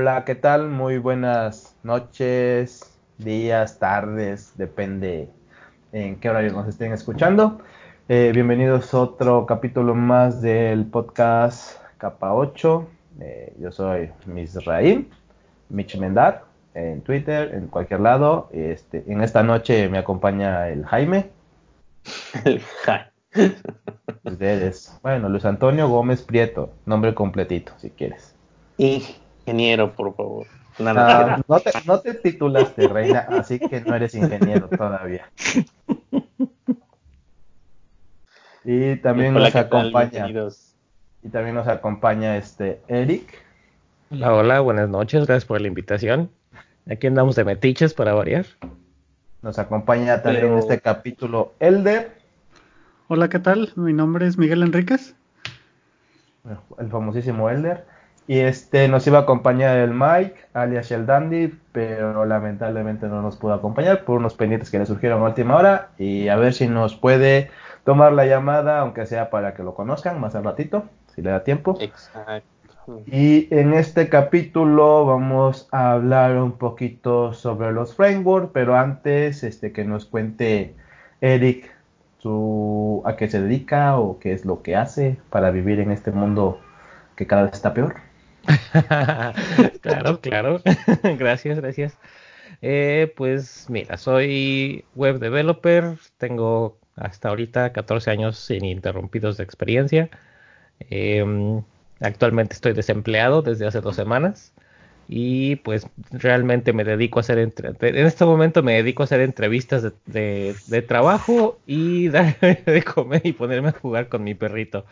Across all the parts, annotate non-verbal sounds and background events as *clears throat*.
Hola, ¿qué tal? Muy buenas noches, días, tardes, depende en qué horario nos estén escuchando. Eh, bienvenidos a otro capítulo más del podcast Capa 8. Eh, yo soy Misraim, Mitch Mendar, en Twitter, en cualquier lado. Este, en esta noche me acompaña el Jaime. El Jaime. Ustedes. Bueno, Luis Antonio Gómez Prieto, nombre completito, si quieres. Ingeniero, por favor. No, te, no te titulaste, reina, así que no eres ingeniero todavía. Y también nos acompaña. Y también nos acompaña este Eric. Hola, hola, buenas noches, gracias por la invitación. Aquí andamos de metiches para variar. Nos acompaña también en este capítulo Elder. Hola, ¿qué tal? Mi nombre es Miguel Enríquez. El famosísimo Elder. Y este nos iba a acompañar el Mike, alias el Dandy, pero lamentablemente no nos pudo acompañar por unos pendientes que le surgieron a última hora. Y a ver si nos puede tomar la llamada, aunque sea para que lo conozcan más al ratito, si le da tiempo. Exacto. Y en este capítulo vamos a hablar un poquito sobre los frameworks, pero antes este que nos cuente Eric su, a qué se dedica o qué es lo que hace para vivir en este mundo que cada vez está peor. *laughs* claro, claro. *laughs* gracias, gracias. Eh, pues mira, soy web developer, tengo hasta ahorita 14 años ininterrumpidos de experiencia. Em, actualmente estoy desempleado desde hace dos semanas y pues realmente me dedico a hacer en este momento me dedico a hacer entrevistas de, de, trabajo y *laughs* darme de comer y ponerme a jugar con mi perrito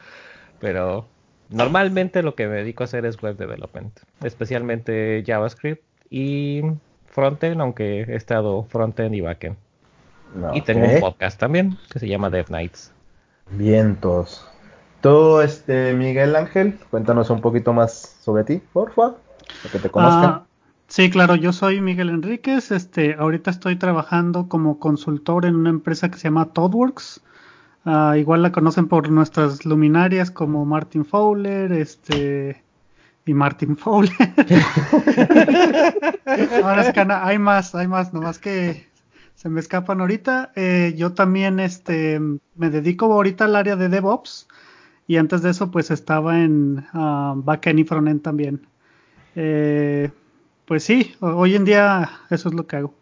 pero Normalmente lo que me dedico a hacer es web development, especialmente JavaScript y frontend, aunque he estado frontend y backend. Y tengo un podcast también que se llama Dev Nights. Vientos. Tú, este, Miguel Ángel, cuéntanos un poquito más sobre ti, porfa, para que te conozcan. Ah, sí, claro, yo soy Miguel Enríquez. Este, ahorita estoy trabajando como consultor en una empresa que se llama ToddWorks. Ah, igual la conocen por nuestras luminarias como Martin Fowler, este y Martin Fowler. *laughs* Ahora es que hay más, hay más, nomás que se me escapan ahorita. Eh, yo también este me dedico ahorita al área de DevOps y antes de eso pues estaba en uh, backend y frontend también. Eh, pues sí, hoy en día eso es lo que hago.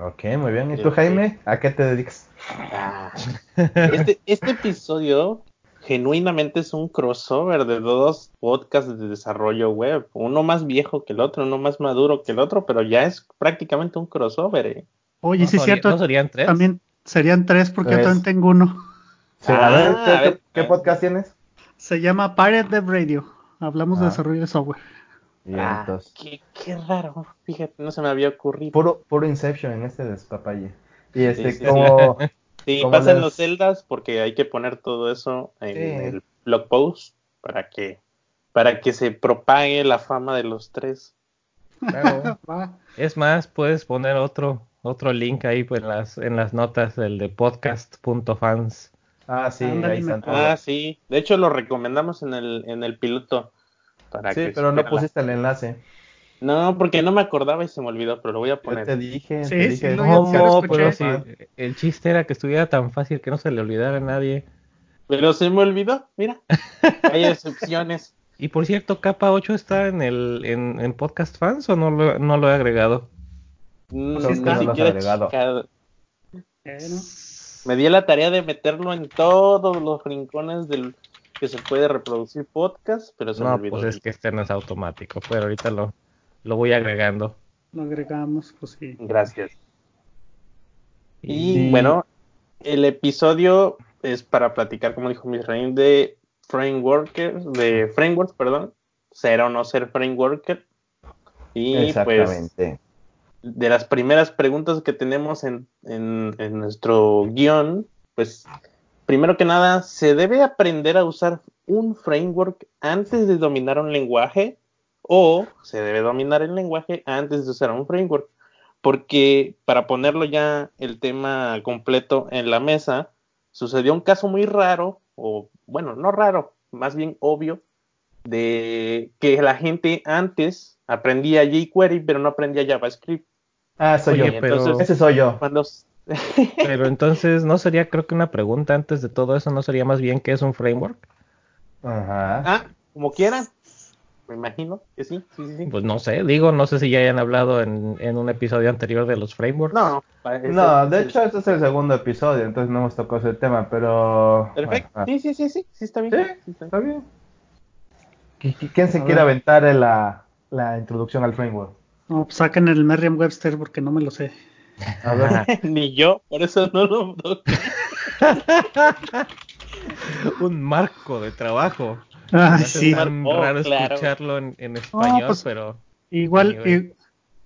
Ok, muy bien. ¿Y tú, Jaime? ¿A qué te dedicas? Ah, este, este episodio genuinamente es un crossover de dos podcasts de desarrollo web. Uno más viejo que el otro, uno más maduro que el otro, pero ya es prácticamente un crossover. ¿eh? Oye, sí es cierto. ¿no serían tres? También serían tres porque yo también tengo uno. a ver, ¿qué, podcast tienes? Se llama Pirate Dev Radio. Hablamos de ah. desarrollo de software. Ah, qué, qué, raro, fíjate, no se me había ocurrido. Puro, puro Inception en este despapalle. Y este, como. Sí, *laughs* pasen los celdas porque hay que poner todo eso en el blog post para que, para que se propague la fama de los tres. Claro. *laughs* es más, puedes poner otro, otro link ahí pues, en las, en las notas, el de podcast.fans. Ah, sí, ahí están Ah, sí. De hecho, lo recomendamos en el, en el piloto sí, pero no pusiste el enlace. No, porque no me acordaba y se me olvidó, pero lo voy a poner. te dije, sí, te dije. no, pero sí, el chiste era que estuviera tan fácil que no se le olvidara a nadie. Pero se me olvidó, mira. *laughs* Hay excepciones. Y por cierto, capa 8 está en el en, Podcast Fans o no lo, no lo he agregado? No, no, está, no agregado. Me di la tarea de meterlo en todos los rincones del que se puede reproducir podcast, pero se no, pues es que este no es automático, pero ahorita lo, lo voy agregando. Lo agregamos, pues sí. Gracias. Y bueno, el episodio es para platicar, como dijo Misraim, de frameworkers, de frameworks, perdón, ser o no ser frameworker. Y pues de las primeras preguntas que tenemos en, en, en nuestro guion, pues primero que nada, ¿se debe aprender a usar un framework antes de dominar un lenguaje? ¿O se debe dominar el lenguaje antes de usar un framework? Porque para ponerlo ya el tema completo en la mesa, sucedió un caso muy raro, o bueno, no raro, más bien obvio, de que la gente antes aprendí a jQuery, pero no aprendí a JavaScript. Ah, soy yo. Pero... Ese soy yo. Pero *laughs* entonces, ¿no sería, creo que una pregunta antes de todo eso, no sería más bien qué es un framework? Ajá. Ah, como quieran. Me imagino que sí, sí, sí. Pues no sé, digo, no sé si ya hayan hablado en, en un episodio anterior de los frameworks. No, no, de hecho este es el segundo episodio, entonces no hemos tocado ese tema, pero... Perfecto, sí, sí, sí, sí, sí, está bien. Sí, está bien. ¿Quién se quiere aventar la, la introducción al framework? No, pues saquen el Merriam-Webster porque no me lo sé. A ver. *laughs* Ni yo, por eso no lo *laughs* Un marco de trabajo. Ah, sí. Es raro escucharlo en, español, pues, pero. Igual,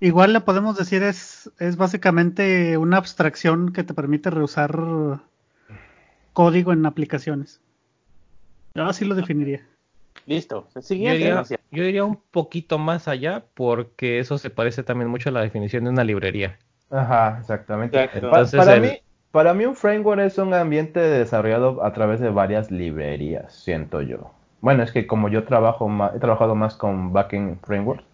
igual le podemos decir es, es básicamente una abstracción que te permite reusar código en aplicaciones. Yo así lo definiría. Listo. Yo diría, un poquito más allá porque eso se parece también mucho a la definición de una librería. Ajá, exactamente. para, mí, para mí un framework es un ambiente desarrollado a través de varias librerías, siento yo. Bueno, es que como yo trabajo más, he trabajado más con backend frameworks,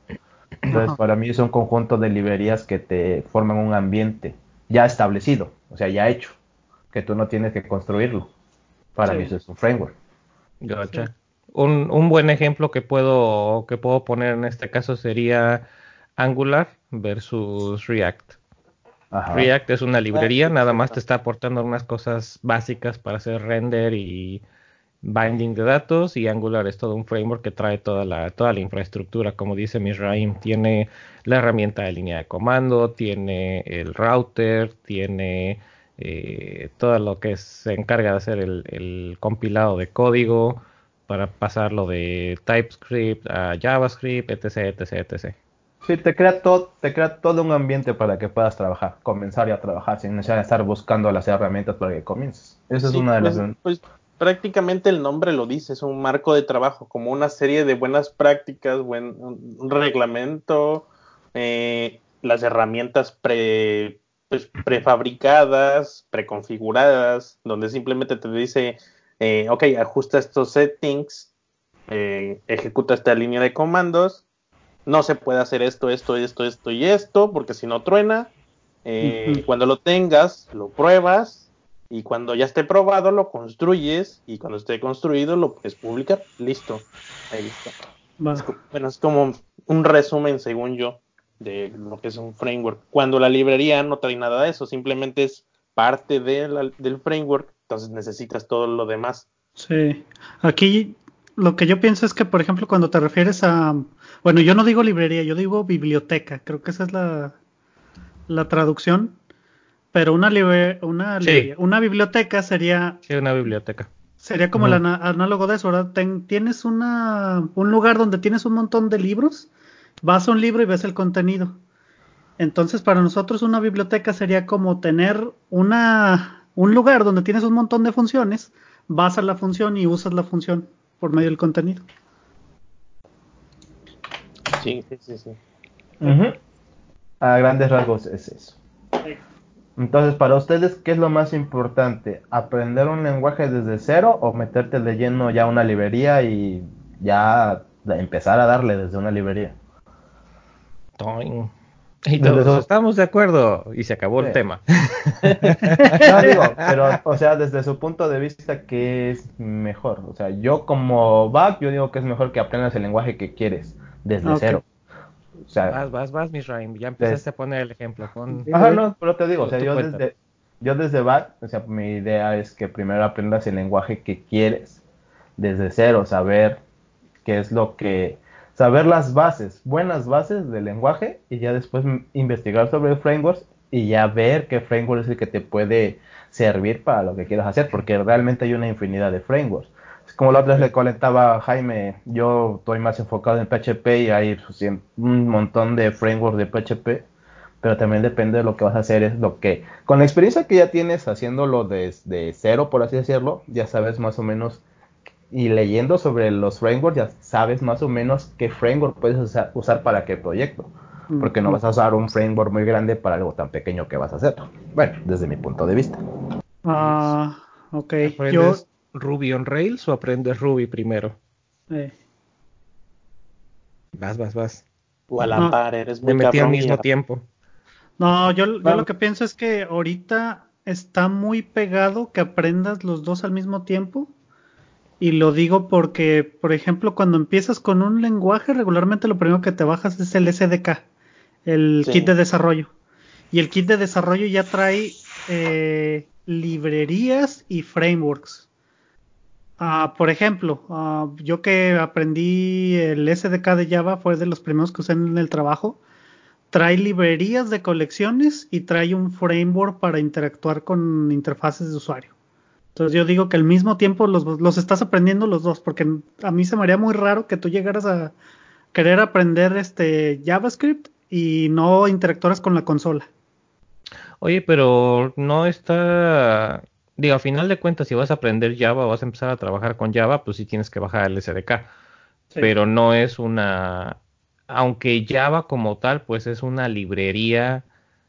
entonces para mí es un conjunto de librerías que te forman un ambiente ya establecido, o sea, ya hecho, que tú no tienes que construirlo. Para mí eso es un framework. Gotcha. Un, un, buen ejemplo que puedo, que puedo poner en este caso sería Angular versus React. React es una librería, nada más te está aportando unas cosas básicas para hacer render y binding de datos y Angular es todo un framework que trae toda la, toda la infraestructura, como dice Misraim, tiene la herramienta de línea de comando, tiene el router, tiene eh, todo lo que se encarga de hacer el, compilado de código para pasarlo de TypeScript a JavaScript, etc, etc, etc. Sí, te crea todo, te crea todo un ambiente para que puedas trabajar, comenzar a trabajar sin necesidad de estar buscando las herramientas para que comiences. Esa es una de pues, las. Pues, prácticamente el nombre lo dice, es un marco de trabajo, como una serie de buenas prácticas, buen, un reglamento, eh, las herramientas pre, pues, prefabricadas, preconfiguradas, donde simplemente te dice, eh, ok, ajusta estos settings, eh, ejecuta esta línea de comandos, no se puede hacer esto, esto, esto, esto y esto, porque si no truena. Eh, cuando lo tengas, lo pruebas, y cuando ya esté probado lo construyes y cuando esté construido lo puedes publicar. Listo. Ahí está. bueno, es como un resumen según yo de lo que es un framework. Cuando la librería no trae nada de eso, simplemente es parte de del framework, entonces necesitas todo lo demás. Sí. Aquí lo que yo pienso es que, por ejemplo, cuando te refieres a, bueno, yo no digo librería, yo digo biblioteca, creo que esa es la, la traducción pero una, una, una biblioteca sería... Sí, una biblioteca. Sería como el análogo de eso, ¿verdad? tienes una, un lugar donde tienes un montón de libros, vas a un libro y ves el contenido. Entonces, para nosotros una biblioteca sería como tener una, un lugar donde tienes un montón de funciones, vas a la función y usas la función por medio del contenido. Sí, sí, sí. sí. A grandes rasgos es eso. Entonces, para ustedes, ¿qué es lo más importante? ¿Aprender un lenguaje desde cero o meterte de lleno ya una librería y ya empezar a darle desde una librería? *laughs* Y todos estamos de acuerdo y se acabó el tema. *laughs* No digo, pero, o sea, desde su punto de vista, ¿qué es mejor? O sea, yo como back, yo digo que es mejor que aprendas el lenguaje que quieres desde cero vas, vas, vas, Misraim. Ya empezaste a poner el ejemplo. Ajá, no, pero te digo, o sea, yo desde, yo desde BAT, o sea, mi idea es que primero aprendas el lenguaje que quieres, desde cero, saber qué es lo que, saber las bases, buenas bases del lenguaje, y ya después investigar sobre frameworks y ya ver qué framework es el que te puede servir para lo que quieras hacer, porque realmente hay una infinidad de frameworks. Como la otra vez le comentaba Jaime, yo estoy más enfocado en PHP y hay pues, un montón de frameworks de PHP, pero también depende de lo que vas a hacer, es lo que, con la experiencia que ya tienes haciéndolo desde cero, por así decirlo, ya sabes más o menos, y leyendo sobre los frameworks, ya sabes más o menos qué framework puedes usar, para qué proyecto, porque no vas a usar un framework muy grande para algo tan pequeño que vas a hacer. Bueno, desde mi punto de vista. Ah, ok. Yo Ruby on Rails o aprendes Ruby primero? Vas, vas, vas. O a la par, eres muy Me metí al mismo tiempo. No, yo, yo lo que pienso es que ahorita está muy pegado que aprendas los dos al mismo tiempo. Y lo digo porque, por ejemplo, cuando empiezas con un lenguaje, regularmente lo primero que te bajas es el SDK, el kit de desarrollo. Y el kit de desarrollo ya trae eh, librerías y frameworks. Ah, por ejemplo, ah, yo que aprendí el SDK de Java, fue de los primeros que usé en el trabajo trae librerías de colecciones y trae un framework para interactuar con interfaces de usuario. Entonces yo digo que al mismo tiempo los, estás aprendiendo los dos, porque a mí se me haría muy raro que tú llegaras a querer aprender este JavaScript y no interactuaras con la consola. Oye, pero no está, digo, a final de cuentas, si vas a aprender Java o vas a empezar a trabajar con Java, pues sí tienes que bajar el SDK. Pero no es una aunque Java como tal, pues es una librería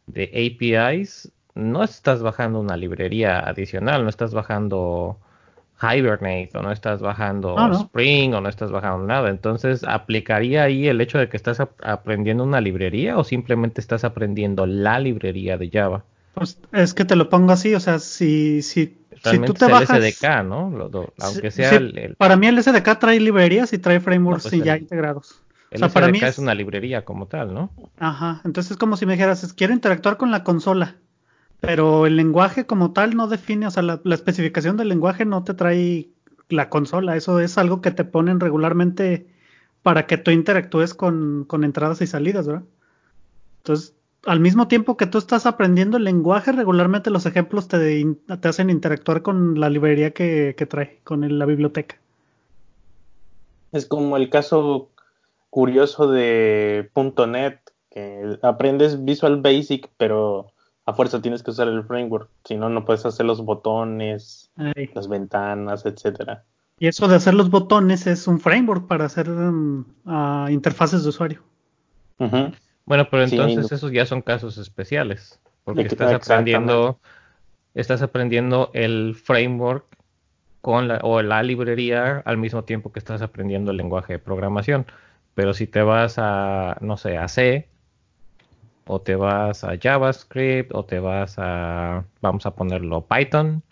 de APIs, no estás bajando una librería adicional, no estás bajando Hibernate o no estás bajando Spring o no estás bajando nada. Entonces, ¿aplicaría ahí el hecho de que estás aprendiendo una librería o simplemente estás aprendiendo la librería de Java? Pues es que te lo pongo así, o sea, si, si, si tú te el bajas... SDK, ¿no? aunque sea el, Para mí el SDK trae librerías y trae frameworks pues ya integrados. El o sea, para mí es... una librería como tal, ¿no? Ajá, entonces es como si me dijeras, quiero interactuar con la consola, pero el lenguaje como tal no define, o sea, la, especificación del lenguaje no te trae la consola, eso es algo que te ponen regularmente para que tú interactúes con, con entradas y salidas, ¿verdad? Entonces, al mismo tiempo que tú estás aprendiendo el lenguaje, regularmente los ejemplos te, te hacen interactuar con la librería que, que trae, con la biblioteca. Es como el caso curioso de .NET, que aprendes Visual Basic, pero a fuerza tienes que usar el framework, si no, no puedes hacer los botones, las ventanas, etcétera. Y eso de hacer los botones es un framework para hacer um, interfaces de usuario. Bueno, pero entonces esos ya son casos especiales, porque estás aprendiendo, estás aprendiendo el framework con la, o la librería al mismo tiempo que estás aprendiendo el lenguaje de programación. Pero si te vas a, no sé, a C, o te vas a JavaScript, o te vas a, vamos a ponerlo, Python,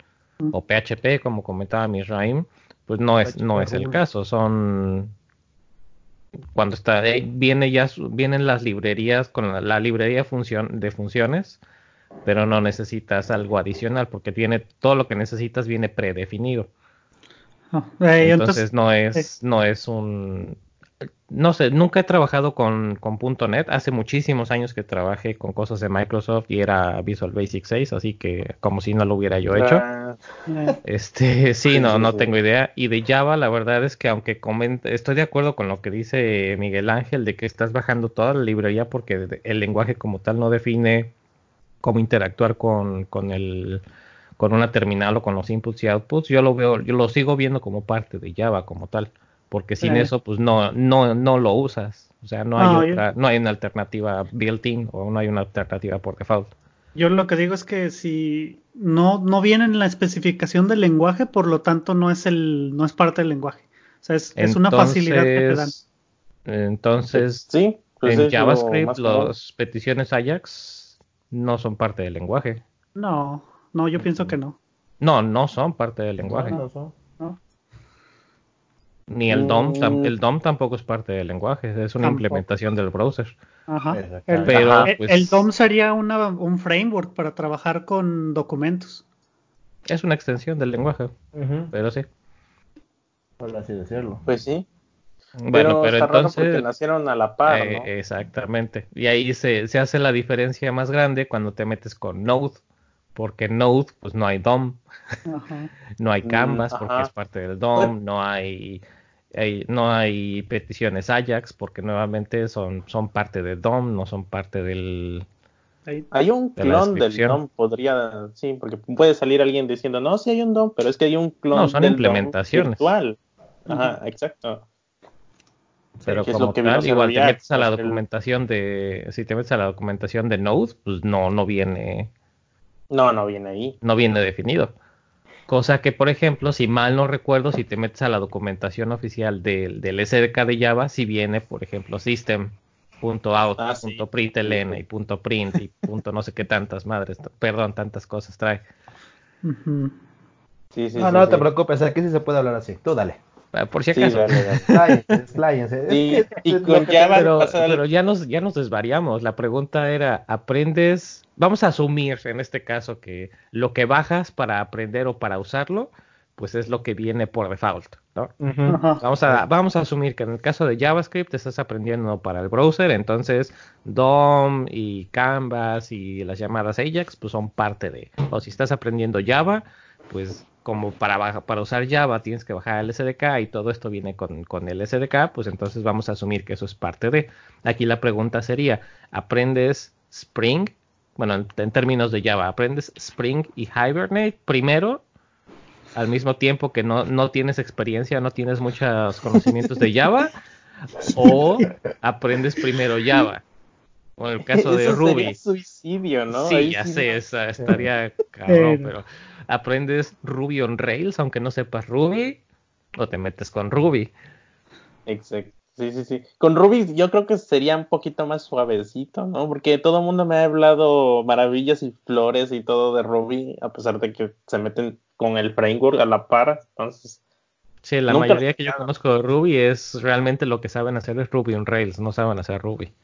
o PHP, como comentaba Misraim, pues no es, no es el caso. Son cuando está viene ya vienen las librerías con la, librería función, de funciones, pero no necesitas algo adicional porque tiene todo lo que necesitas viene predefinido. Ah, eh, entonces, no es eh, no es un no sé, nunca he trabajado con, con .NET. Hace muchísimos años que trabajé con cosas de Microsoft y era Visual Basic 6, así que como si no lo hubiera yo hecho. Ah. Este, *laughs* sí, no, no tengo idea. Y de Java, la verdad es que aunque comente, estoy de acuerdo con lo que dice Miguel Ángel de que estás bajando toda la librería porque el lenguaje como tal no define cómo interactuar con, con el con una terminal o con los inputs y outputs. Yo lo veo, yo lo sigo viendo como parte de Java como tal porque sin eso pues no, no, no lo usas. O sea, no hay otra, no hay una alternativa built-in o no hay una alternativa por default. Yo lo que digo es que si no, no viene en la especificación del lenguaje, por lo tanto no es el, no es parte del lenguaje. O sea, es, una facilidad que te dan. Entonces, sí, pues en JavaScript las peticiones Ajax no son parte del lenguaje. No, no, yo pienso que no. No, no son parte del lenguaje. No, no son. Ni el DOM, mm. el DOM tampoco es parte del lenguaje, es una implementación del browser. Ajá. El, Pero, pues, el, DOM sería una, un framework para trabajar con documentos. Es una extensión del lenguaje, pero sí. Por así decirlo. Pues sí. Bueno, pero, entonces nacieron a la par, ¿no? Eh, exactamente. Y ahí se, se hace la diferencia más grande cuando te metes con Node porque Node, pues no hay DOM, *laughs* no hay Canvas porque es parte del DOM, no hay no hay peticiones Ajax porque nuevamente son, son parte de DOM, no son parte del... Hay un clon del DOM, podría, sí, porque puede salir alguien diciendo, no, sí hay un DOM, pero es que hay un clon no, son implementaciones. virtual. Ajá, exacto. Pero como tal, igual te metes a la documentación de, si te metes a la documentación de Node, pues no, no viene. No, no viene ahí. No viene definido. Cosa que, por ejemplo, si mal no recuerdo, si te metes a la documentación oficial del, del SDK de Java, si viene, por ejemplo, System punto out, ah, punto print y punto print y punto no sé qué tantas madres, perdón, tantas cosas trae. sí, sí, no, no te preocupes, aquí sí se puede hablar así. Tú dale. Ah, por si acaso. pero, ya nos, ya nos desvariamos. La pregunta era, ¿aprendes? Vamos a asumir en este caso que lo que bajas para aprender o para usarlo, pues es lo que viene por default, ¿no? vamos, a, vamos a asumir que en el caso de JavaScript estás aprendiendo para el browser, entonces DOM y Canvas y las llamadas Ajax pues son parte de, o si estás aprendiendo Java, pues como para, para usar Java tienes que bajar el SDK y todo esto viene con, con, el SDK, pues entonces vamos a asumir que eso es parte de. Aquí la pregunta sería, ¿aprendes Spring? Bueno, en, términos de Java, ¿aprendes Spring y Hibernate primero? Al mismo tiempo que no, no tienes experiencia, no tienes muchos conocimientos de Java, *laughs* o aprendes primero Java. O en el *laughs* caso de Ruby. suicidio, ¿no? Sí, ya sé, estaría cabrón, pero aprendes Ruby on Rails, aunque no sepas Ruby, o te metes con Ruby. Exacto. Sí, sí, sí. Con Ruby yo creo que sería un poquito más suavecito, ¿no? Porque todo el mundo me ha hablado maravillas y flores y todo de Ruby, a pesar de que se meten con el framework a la par. Entonces. Sí, la mayoría que yo conozco de Ruby es realmente lo que saben hacer es Ruby on Rails, no saben hacer Ruby.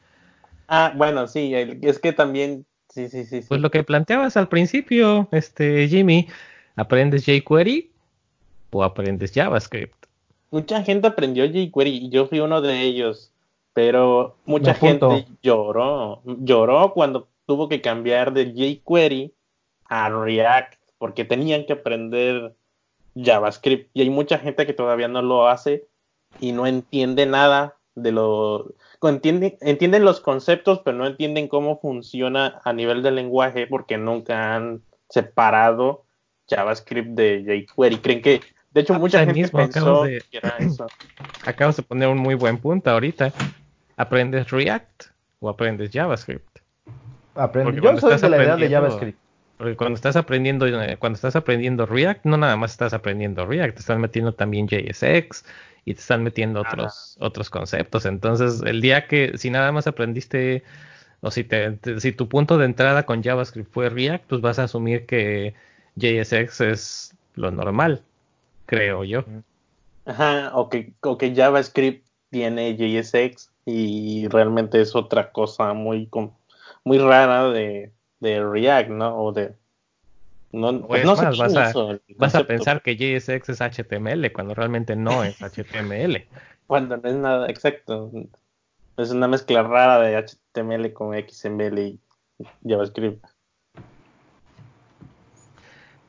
Ah, bueno, sí, es que también Sí, sí, sí, Pues lo que planteabas al principio, este Jimmy, ¿aprendes jQuery o aprendes JavaScript? Mucha gente aprendió jQuery y yo fui uno de ellos, pero mucha gente lloró, lloró cuando tuvo que cambiar de jQuery a React porque tenían que aprender JavaScript y hay mucha gente que todavía no lo hace y no entiende nada de lo entienden, entienden los conceptos, pero no entienden cómo funciona a nivel de lenguaje porque nunca han separado JavaScript de jQuery. Creen que, de hecho, mucha gente pensó que era eso. *clears throat* Acabas de poner un muy buen punto ahorita. ¿Aprendes React o aprendes JavaScript? Yo soy de la idea de JavaScript. Porque cuando estás aprendiendo, eh, cuando estás aprendiendo React, no nada más estás aprendiendo React, te estás metiendo también JSX y te están metiendo otros, otros conceptos. Entonces, el día que, si nada más aprendiste, o si, te, si tu punto de entrada con JavaScript fue React, pues vas a asumir que JSX es lo normal, creo yo. Ajá, o que, o que JavaScript tiene JSX y realmente es otra cosa muy, muy rara de, de React, ¿no? O de no, pues no más, vas, a, vas a pensar que JSX es HTML cuando realmente no es HTML. *laughs* cuando no es nada, exacto. Es una mezcla rara de HTML con XML y JavaScript.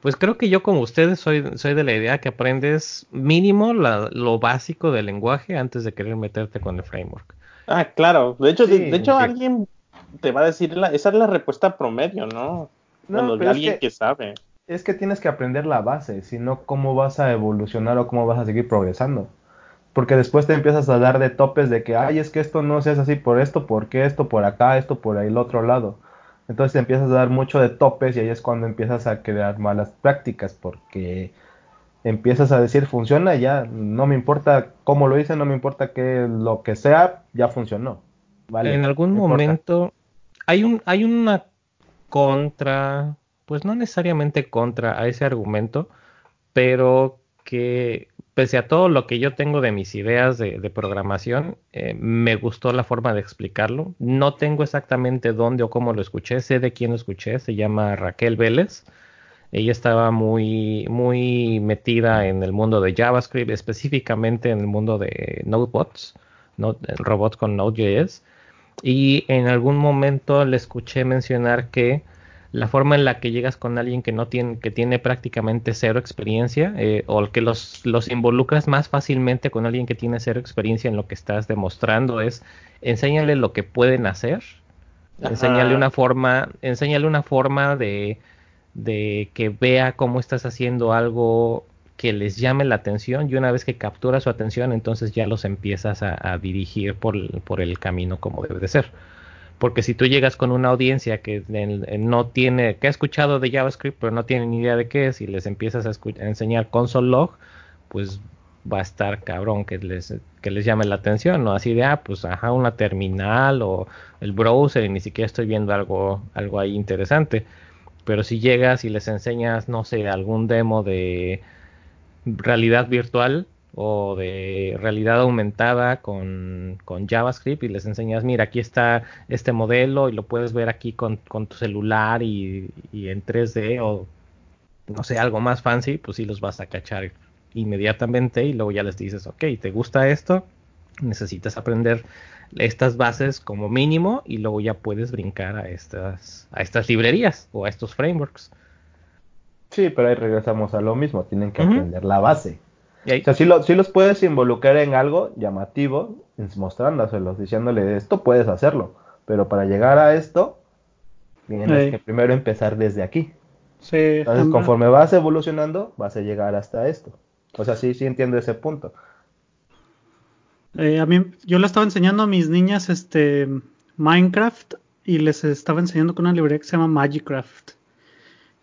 Pues creo que yo como ustedes soy, soy de la idea que aprendes mínimo lo básico del lenguaje antes de querer meterte con el framework. Ah, claro. De hecho, de, hecho alguien te va a decir, la, esa es la respuesta promedio, ¿no? No, pero alguien que, sabe. Es que tienes que aprender la base, sino cómo vas a evolucionar o cómo vas a seguir progresando. Porque después te empiezas a dar de topes de que, ay, es que esto no se hace así por esto, porque esto, por acá, esto, por ahí, el otro lado. Entonces te empiezas a dar mucho de topes y ahí es cuando empiezas a crear malas prácticas, porque empiezas a decir, funciona, ya, no me importa cómo lo hice, no me importa que lo que sea, ya funcionó. Vale, en algún momento hay, un, hay una contra, pues no necesariamente contra a ese argumento, pero que pese a todo lo que yo tengo de mis ideas de, programación, eh, me gustó la forma de explicarlo. No tengo exactamente dónde o cómo lo escuché, sé de quién lo escuché, se llama Raquel Vélez. Ella estaba muy, muy metida en el mundo de JavaScript, específicamente en el mundo de Nodebots, robots con Node.js y en algún momento le escuché mencionar que la forma en la que llegas con alguien que no tiene, que tiene prácticamente cero experiencia, eh, o que los, los involucras más fácilmente con alguien que tiene cero experiencia en lo que estás demostrando, es enséñale lo que pueden hacer, enséñale una forma, enséñale una forma de, de que vea cómo estás haciendo algo que les llame la atención y una vez que captura su atención entonces ya los empiezas a, dirigir por, por, el camino como debe de ser. Porque si tú llegas con una audiencia que no tiene, que ha escuchado de JavaScript pero no tiene ni idea de qué es y les empiezas a, enseñar console log, pues va a estar cabrón que les, que les llame la atención, ¿no? Así de, ah, pues, ajá, una terminal o el browser y ni siquiera estoy viendo algo, algo ahí interesante. Pero si llegas y les enseñas, no sé, algún demo de realidad virtual o de realidad aumentada con, con JavaScript y les enseñas, mira, aquí está este modelo y lo puedes ver aquí con, con tu celular y, y en 3D o no sé, algo más fancy, pues sí los vas a cachar inmediatamente y luego ya les dices, ok, ¿te gusta esto? Necesitas aprender estas bases como mínimo y luego ya puedes brincar a estas, a estas librerías o a estos frameworks. Sí, pero ahí regresamos a lo mismo, tienen que aprender la base. O sea, si, los puedes involucrar en algo llamativo, mostrándoselos, diciéndole esto puedes hacerlo, pero para llegar a esto, tienes que primero empezar desde aquí. Sí, Entonces, conforme vas evolucionando, vas a llegar hasta esto. O sea, sí, sí entiendo ese punto. Eh, a mí, yo le estaba enseñando a mis niñas este Minecraft y les estaba enseñando con una librería que se llama Magicraft.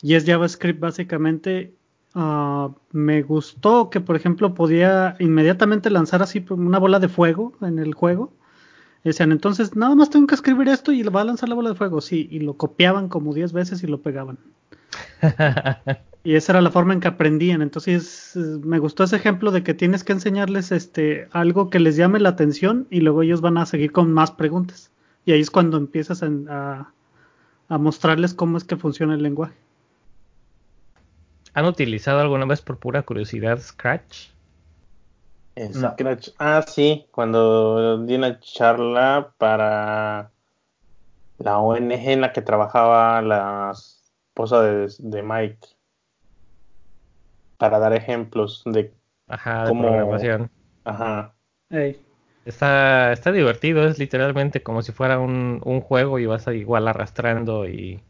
Y es JavaScript básicamente. Ah, me gustó que, por ejemplo, podía inmediatamente lanzar así una bola de fuego en el juego. decían, entonces nada más tengo que escribir esto y le va a lanzar la bola de fuego. Sí, y lo copiaban como 10 veces y lo pegaban. *laughs* y esa era la forma en que aprendían. Entonces me gustó ese ejemplo de que tienes que enseñarles este algo que les llame la atención y luego ellos van a seguir con más preguntas. Y ahí es cuando empiezas a, mostrarles cómo es que funciona el lenguaje. ¿Han utilizado alguna vez por pura curiosidad Scratch? Scratch. Ah, sí, cuando di una charla para la ONG en la que trabajaba las esposa de, Mike para dar ejemplos de, Ajá, cómo... programación. Ajá. Está, está divertido, es literalmente como si fuera un, juego y vas igual arrastrando y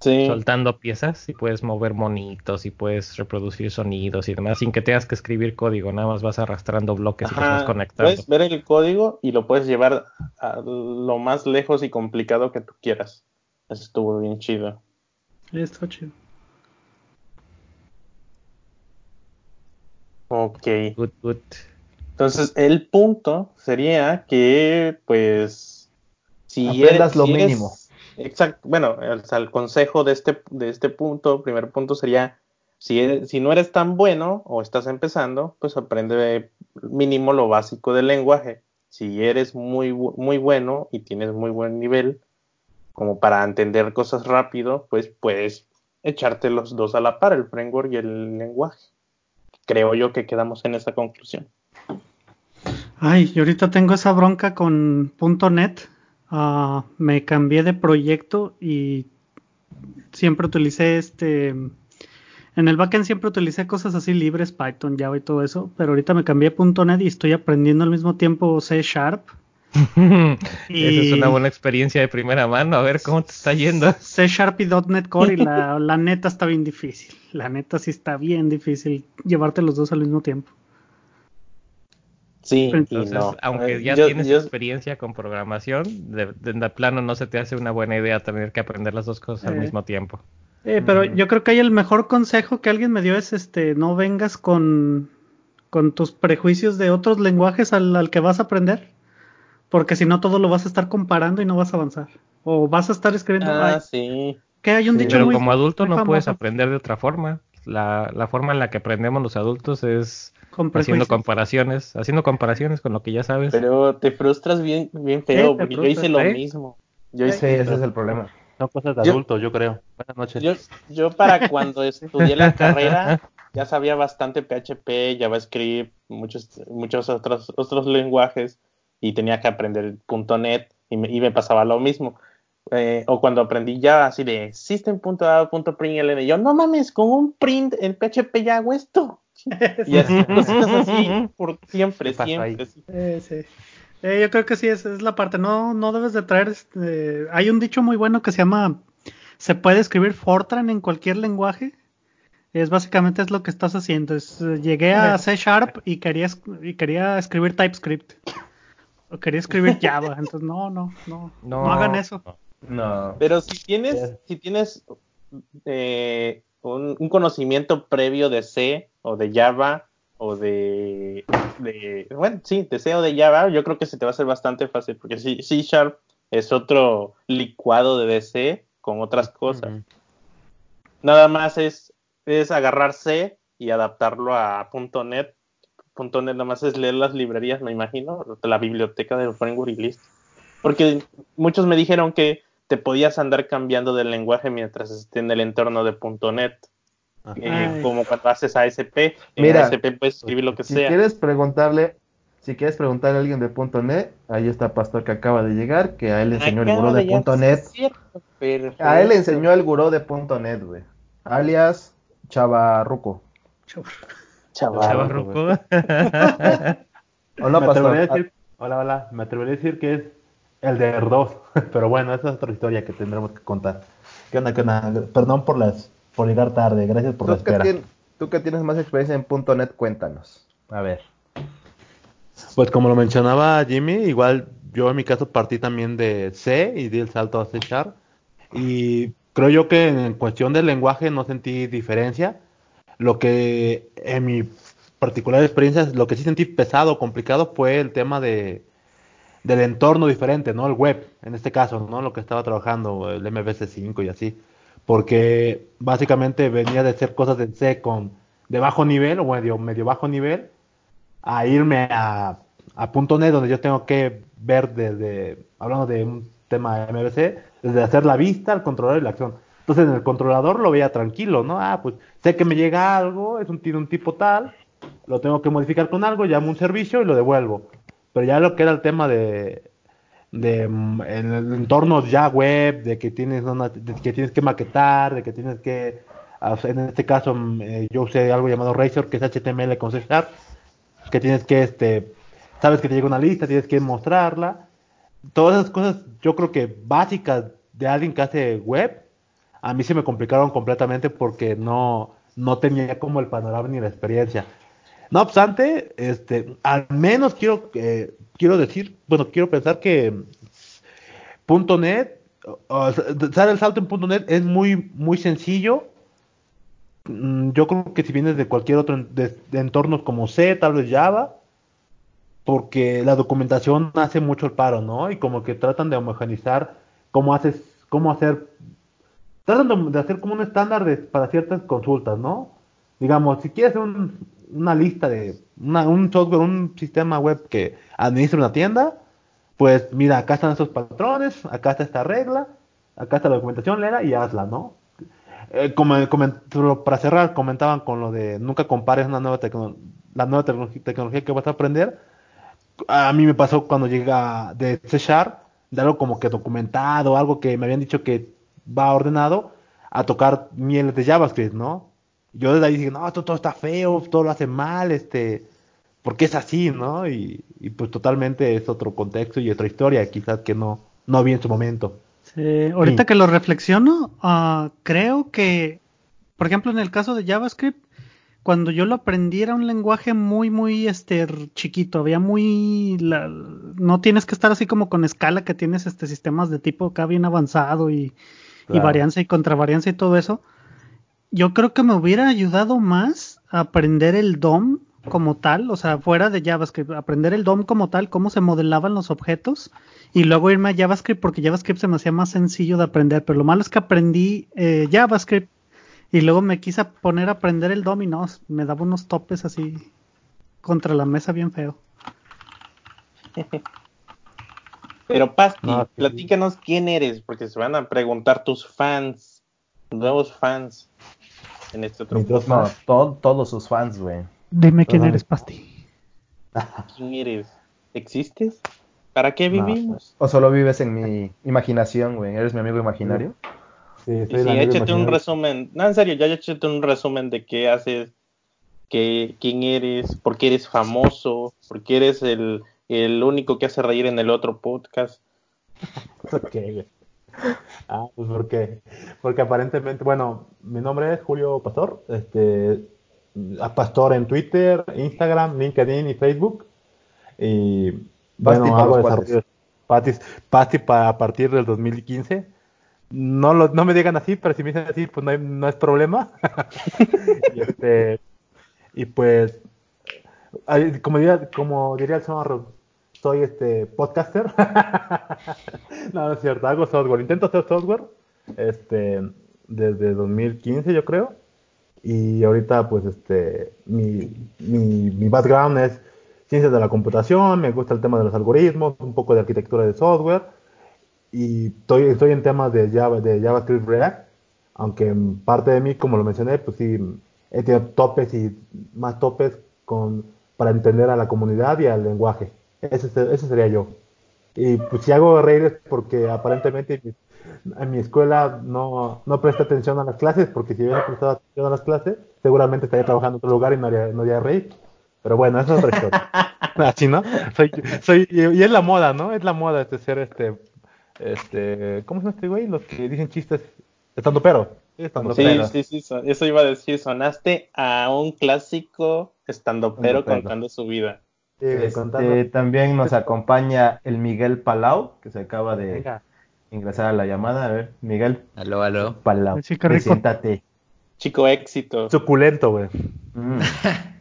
soltando piezas y puedes mover monitos y puedes reproducir sonidos y demás sin que tengas que escribir código, nada más vas arrastrando bloques y y vas conectando. Puedes ver el código y lo puedes llevar a lo más lejos y complicado que tú quieras. Eso estuvo bien chido. Está chido. Ok. Entonces, el punto sería que, pues, si Aprendas lo mínimo. Exacto. Bueno, el, consejo de este, de este punto, primer punto sería, si, si no eres tan bueno o estás empezando, pues aprende mínimo lo básico del lenguaje. Si eres muy, muy bueno y tienes muy buen nivel, como para entender cosas rápido, pues puedes echarte los dos a la par, el framework y el lenguaje. Creo yo que quedamos en esa conclusión. Ay, y ahorita tengo esa bronca con .NET. Ah, me cambié de proyecto y siempre utilicé este... En el backend siempre utilicé cosas así libres, Python, Java y todo eso, pero ahorita me cambié a .NET y estoy aprendiendo al mismo tiempo C Sharp *laughs* Esa es una buena experiencia de primera mano. A ver cómo te está yendo. C Sharp y .NET Core y la, *laughs* neta está bien difícil. La neta sí está bien difícil llevarte los dos al mismo tiempo. Sí, entonces, aunque ya tienes experiencia con programación, de, de, plano no se te hace una buena idea tener que aprender las dos cosas al eh. mismo tiempo. Eh, pero yo creo que ahí el mejor consejo que alguien me dio es este, no vengas con, con tus prejuicios de otros lenguajes al, al que vas a aprender porque si no todo lo vas a estar comparando y no vas a avanzar. O vas a estar escribiendo. Ah, sí. Que hay un dicho Pero como adulto no puedes aprender de otra forma. La, la, forma en la que aprendemos los adultos es haciendo comparaciones, haciendo comparaciones con lo que ya sabes. Pero te frustras bien, bien feo, porque yo hice lo mismo. Yo hice, ese es el problema. No cosas de adulto, yo, creo. Buenas noches. Yo, yo para cuando estudié la carrera ya sabía bastante PHP, JavaScript, muchos, muchos otros, otros lenguajes y tenía que aprender .NET y me, y me pasaba lo mismo. Eh, o cuando aprendí ya así de system.out.println, yo no mames, con un print en PHP ya hago esto. Y así, cositas así, por siempre, siempre. Sí. Eh, yo creo que sí, esa es la parte. No, no debes de traer. Este, hay un dicho muy bueno que se llama: se puede escribir Fortran en cualquier lenguaje. Es básicamente es lo que estás haciendo. Es, eh, llegué a C Sharp y quería, y quería escribir TypeScript quería escribir *laughs* Java, entonces no, no, no, no, hagan eso. No. Pero si tienes, si tienes eh, un, conocimiento previo de C o de Java o de, de, bueno, sí, de C o de Java, yo creo que se te va a hacer bastante fácil, porque C, C Sharp es otro licuado de DC con otras cosas. Nada más es, es agarrar C y adaptarlo a .NET. .NET nada más es leer las librerías, me imagino, la biblioteca del framework y listo. Porque muchos me dijeron que te podías andar cambiando de lenguaje mientras esté en el entorno de .NET. Eh, como cuando haces ASP, Mira, ASP puedes escribir lo que si sea. quieres preguntarle, si quieres preguntarle a alguien de .NET, ahí está Pastor que acaba de llegar, que a él le enseñó el gurú de .NET. A él le enseñó el gurú de .NET, güey. Alias Chavarruco. Chavarruco. hola, Pastor. hola, hola. Me atrevería a decir que es el de R2. *laughs* Pero bueno, esa es otra historia que tendremos que contar. ¿Qué onda, qué onda? Perdón por las por llegar tarde. Gracias por la Tú que, espera. tien- tú que tienes más experiencia en .NET, cuéntanos. A ver. Pues como lo mencionaba Jimmy, igual yo en mi caso partí también de C y di el salto a C Sharp. Y creo yo que en cuestión del lenguaje no sentí diferencia. Lo que en mi particular experiencia, lo que sí sentí pesado, complicado, fue el tema de del entorno diferente, ¿no? El web, en este caso, ¿no? Lo que estaba trabajando, el MVC5 y así. Porque básicamente venía de hacer cosas en C con de bajo nivel o medio, medio bajo nivel a irme a, a .NET donde yo tengo que ver desde, hablando de un tema MVC, desde hacer la vista, el controlador y la acción. Entonces en el controlador lo veía tranquilo, ¿no? Ah, pues sé que me llega algo, es un, tiene un tipo tal, lo tengo que modificar con algo, llamo un servicio y lo devuelvo. Pero ya lo que era el tema de, de mm, en el entorno ya web, de que tienes una- de que tienes que maquetar, de que tienes que en este caso mm, eh, yo usé algo llamado Razor, que es HTML con C que tienes que este sabes que te llega una lista, tienes que mostrarla. Todas esas cosas yo creo que básicas de alguien que hace web, a mí se me complicaron completamente porque no, no tenía como el panorama ni la experiencia. No obstante, este, al menos quiero, eh, quiero decir, bueno, quiero pensar que .NET, o- o sea, dar el salto en .NET es muy, muy sencillo. Mm, Yo creo que si vienes de cualquier otro en- de, de como C, tal vez Java, porque la documentación hace mucho el paro, ¿no? Y como que tratan de homogenizar cómo haces, cómo hacer, tratan de, de hacer como un estándar de- para ciertas consultas, ¿no? Digamos, si quieres un- una lista de una- un software, un sistema web que administra una tienda, pues mira, acá están esos patrones, acá está esta regla, acá está la documentación, léela y hazla, ¿no? Eh, como, pero para cerrar, comentaban con lo de nunca compares una nueva la nueva tecnología, tecnología que vas a aprender. A mí me pasó cuando llega de C Sharp, de algo como que documentado, algo que me habían dicho que va ordenado, a tocar mieles de JavaScript, ¿no? Yo desde ahí dije, no, esto todo está feo, todo lo hace mal, este, porque es así, ¿no? Y, y pues totalmente es otro contexto y otra historia, quizás que no, no vi en su momento. Sí, ahorita Sí. que lo reflexiono, ah, creo que, por ejemplo, en el caso de JavaScript, cuando yo lo aprendí era un lenguaje muy, muy este chiquito, había muy, la- no tienes que estar así como con escala que tienes este sistemas de tipo acá bien avanzado y, y varianza y contravarianza y todo eso. Yo creo que me hubiera ayudado más a aprender el DOM como tal, o sea, fuera de JavaScript, aprender el DOM como tal, cómo se modelaban los objetos y luego irme a JavaScript porque JavaScript se me hacía más sencillo de aprender, pero lo malo es que aprendí eh, JavaScript y luego me quise poner a aprender el DOM y no, me daba unos topes así contra la mesa bien feo. *laughs* Pero Pasti, No, sí. platícanos quién eres, porque se van a preguntar tus fans, nuevos fans en este otro. No, to- todos sus fans, güey. Dime quién eres, Pasti. *laughs* ¿Quién eres? ¿Existes? ¿Para qué No, vivimos? O solo vives en mi imaginación, güey. ¿Eres mi amigo imaginario? Sí, sí, amigo échate un resumen. No, en serio, ya échate un resumen de qué haces, qué, quién eres, por qué eres famoso, por qué eres el, el único que hace reír en el otro podcast. *laughs* Ok, güey. Ah, pues porque, porque aparentemente, bueno, mi nombre es Julio Pastor, este, Pastor en Twitter, Instagram, LinkedIn y Facebook. Y bueno, para hago desarrollo Pasti, Pasti pa- a partir del 2015. No, lo, no me digan así, pero si me dicen así, pues no, hay- no es problema. *laughs* y, este, y pues como diría, como diría el señor, soy este podcaster. *laughs* no, no es cierto, hago software, intento hacer software este desde 2015 yo creo. Y ahorita pues este mi, mi, mi background es ciencias de la computación, me gusta el tema de los algoritmos, un poco de arquitectura de software y estoy, estoy en temas de, Java, de JavaScript React, aunque parte de mí, como lo mencioné, pues sí, he tenido topes y más topes con, para entender a la comunidad y al lenguaje. Ese, ese sería yo. Y pues si hago reír es porque aparentemente en mi escuela no, no presta atención a las clases, porque si hubiera prestado atención a las clases, seguramente estaría trabajando en otro lugar y no haría, no haría reír. Pero bueno, eso es otra historia. *laughs* Así, ¿no? Soy, soy, y es la moda, ¿no? Es la moda este ser este, este, ¿cómo se llama este güey? Los que dicen chistes estando pero. Estando sí, pero. sí, sí, eso iba a decir, sonaste a un clásico estando pero contando su vida. Este, también nos acompaña el Miguel Palau, que se acaba de ingresar a la llamada. A ver, Miguel. Aló, aló. Palau, preséntate. Chico éxito. Suculento, güey. Mm.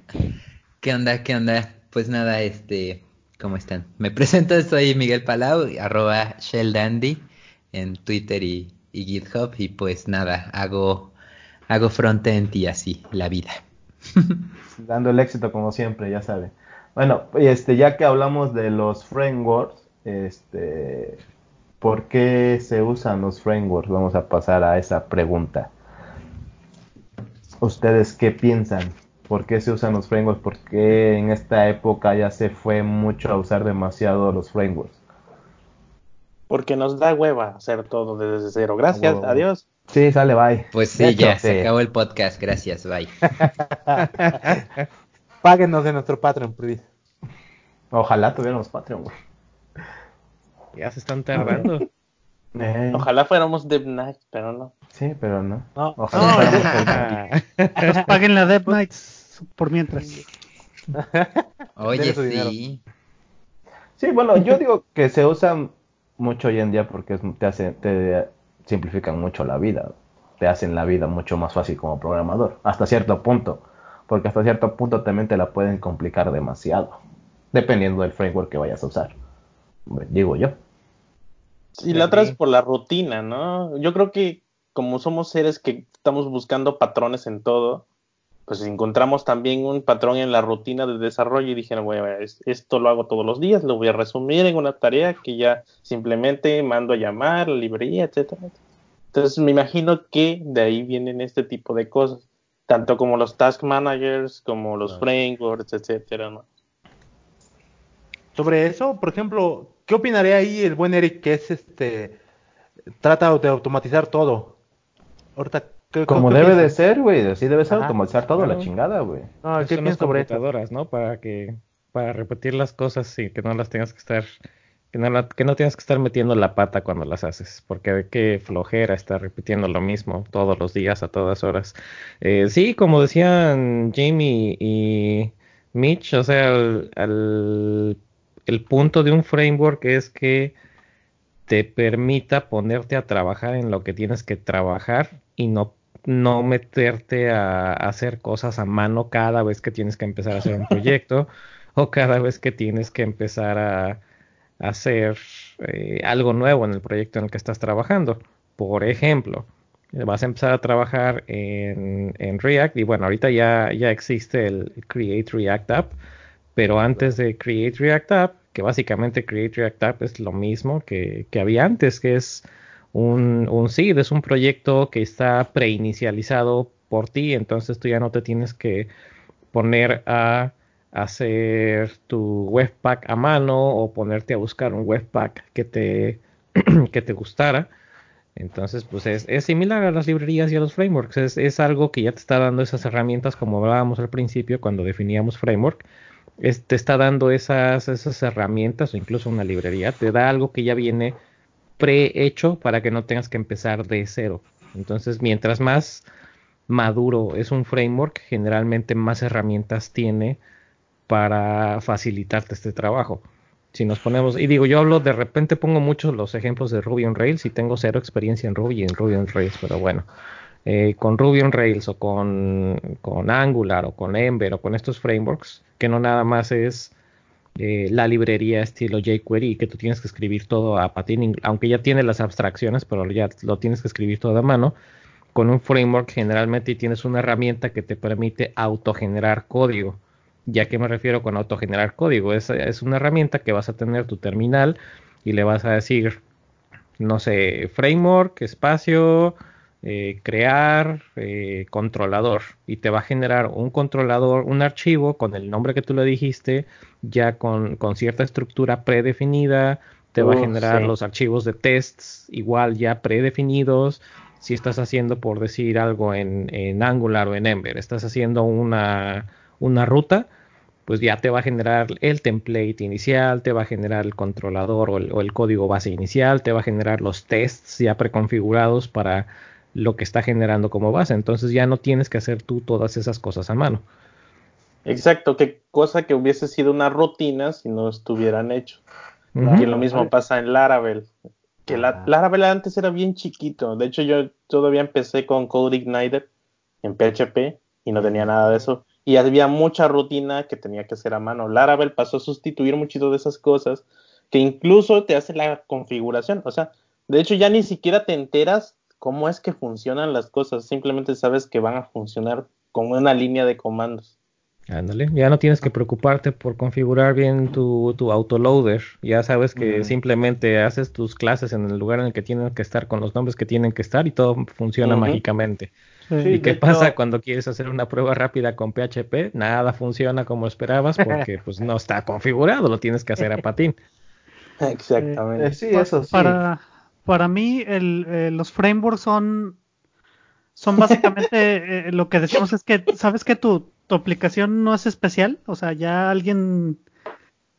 *laughs* ¿Qué onda? ¿Qué onda? Pues nada, este, ¿cómo están? Me presento, soy Miguel Palau, arroba ShellDandy en Twitter y, GitHub y pues nada, hago, hago frontend y así, la vida. *laughs* Dando el éxito como siempre, ya sabe. Bueno, este, ya que hablamos de los frameworks, este, ¿por qué se usan los frameworks? Vamos a pasar a esa pregunta. ¿Ustedes qué piensan? por qué se usan los frameworks, por qué en esta época ya se fue mucho a usar demasiado los frameworks. Porque nos da hueva hacer todo desde cero. Gracias, adiós. Sí, sale, bye. Pues sí, ya, se acabó el podcast. Gracias, bye. *laughs* Páguenos de nuestro Patreon, please. Ojalá tuviéramos Patreon, güey. Ya se están tardando. *laughs* Eh. Ojalá fuéramos Dev Knight, pero no. Sí, pero no. Ojalá fuéramos Pues *laughs* paguen la Dev Knights por mientras. *laughs* Oye, sí. Sí, bueno, yo digo que se usan mucho hoy en día porque te, hace, te simplifican mucho la vida. Te hacen la vida mucho más fácil como programador. Hasta cierto punto. Porque hasta cierto punto también te la pueden complicar demasiado. Dependiendo del framework que vayas a usar. Digo yo. Y la otra es por la rutina, ¿no? Yo creo que como somos seres que estamos buscando patrones en todo, pues encontramos también un patrón en la rutina de desarrollo y dijeron, bueno, esto lo hago todos los días, lo voy a resumir en una tarea que ya simplemente mando a llamar, la librería, etcétera. Entonces me imagino que de ahí vienen este tipo de cosas, tanto como los task managers, como los frameworks, etcétera, ¿no? Sobre eso, por ejemplo, ¿qué opinaría ahí el buen Eric que es este trata de automatizar todo? Ahorita como debe de ser, güey. Así debe ser automatizar todo, la chingada, güey. No, ¿qué piensas sobre computadoras, ¿no? Para que para repetir las cosas y que no las tengas que estar que no, que no tengas que estar metiendo la pata cuando las haces, porque de qué flojera estar repitiendo lo mismo todos los días a todas horas. Eh, sí, como decían Jamie y Mitch, o sea, el, el punto de un framework es que te permita ponerte a trabajar en lo que tienes que trabajar y no no meterte a, hacer cosas a mano cada vez que tienes que empezar a hacer un *laughs* proyecto o cada vez que tienes que empezar a, hacer eh, algo nuevo en el proyecto en el que estás trabajando. Por ejemplo, vas a empezar a trabajar en, React y bueno, ahorita ya, ya existe el Create React App, pero antes de Create React App, que básicamente Create React App es lo mismo que, que había antes, que es un, un seed, es un proyecto que está preinicializado por ti, entonces tú ya no te tienes que poner a hacer tu webpack a mano o ponerte a buscar un webpack que te, *clears throat* que te gustara. Entonces, pues es, similar a las librerías y a los frameworks. Es, es, algo que ya te está dando esas herramientas, como hablábamos al principio cuando definíamos framework. te está dando esas, esas herramientas o incluso una librería. Te da algo que ya viene prehecho para que no tengas que empezar de cero. Entonces, mientras más maduro es un framework, generalmente más herramientas tiene para facilitarte este trabajo. Si nos ponemos, y digo, yo hablo, de repente pongo muchos los ejemplos de Ruby on Rails y tengo cero experiencia en Ruby y en Ruby on Rails, pero bueno, eh, con Ruby on Rails o con, con, Angular o con Ember o con estos frameworks, que no nada más es eh, la librería estilo jQuery que tú tienes que escribir todo a patín, aunque ya tiene las abstracciones, pero ya lo tienes que escribir todo a mano. Con un framework generalmente tienes una herramienta que te permite autogenerar código. ¿Ya que me refiero con autogenerar código? Es, es una herramienta que vas a tener tu terminal y le vas a decir, no sé, framework, espacio, eh, crear eh, controlador y te va a generar un controlador, un archivo con el nombre que tú le dijiste, ya con, cierta estructura predefinida, te va a generar los archivos de tests igual ya predefinidos. Si estás haciendo, por decir algo, en, en Angular o en Ember, estás haciendo una, una ruta, pues ya te va a generar el template inicial, te va a generar el controlador o el, o el, código base inicial, te va a generar los tests ya preconfigurados para lo que está generando como base. Entonces ya no tienes que hacer tú todas esas cosas a mano. Exacto, qué cosa que hubiese sido una rutina si no estuvieran hechos. Y lo mismo pasa en Laravel. Que la, Laravel antes era bien chiquito. De hecho, yo todavía empecé con CodeIgniter en PHP y no tenía nada de eso. Y había mucha rutina que tenía que hacer a mano. Laravel pasó a sustituir muchas de esas cosas que incluso te hace la configuración. O sea, de hecho ya ni siquiera te enteras cómo es que funcionan las cosas, simplemente sabes que van a funcionar con una línea de comandos. Ándale, ya no tienes que preocuparte por configurar bien tu, tu autoloader, ya sabes que simplemente haces tus clases en el lugar en el que tienen que estar con los nombres que tienen que estar y todo funciona mágicamente. ¿Y qué pasa cuando quieres hacer una prueba rápida con PHP? Nada funciona como esperabas porque *laughs* pues no está configurado, lo tienes que hacer a patín. Exactamente. sí, eso sí. Para, para mí el, eh, los frameworks son, son básicamente *laughs* eh, lo que decimos es que, ¿sabes que tu, tu aplicación no es especial? O sea, ya alguien,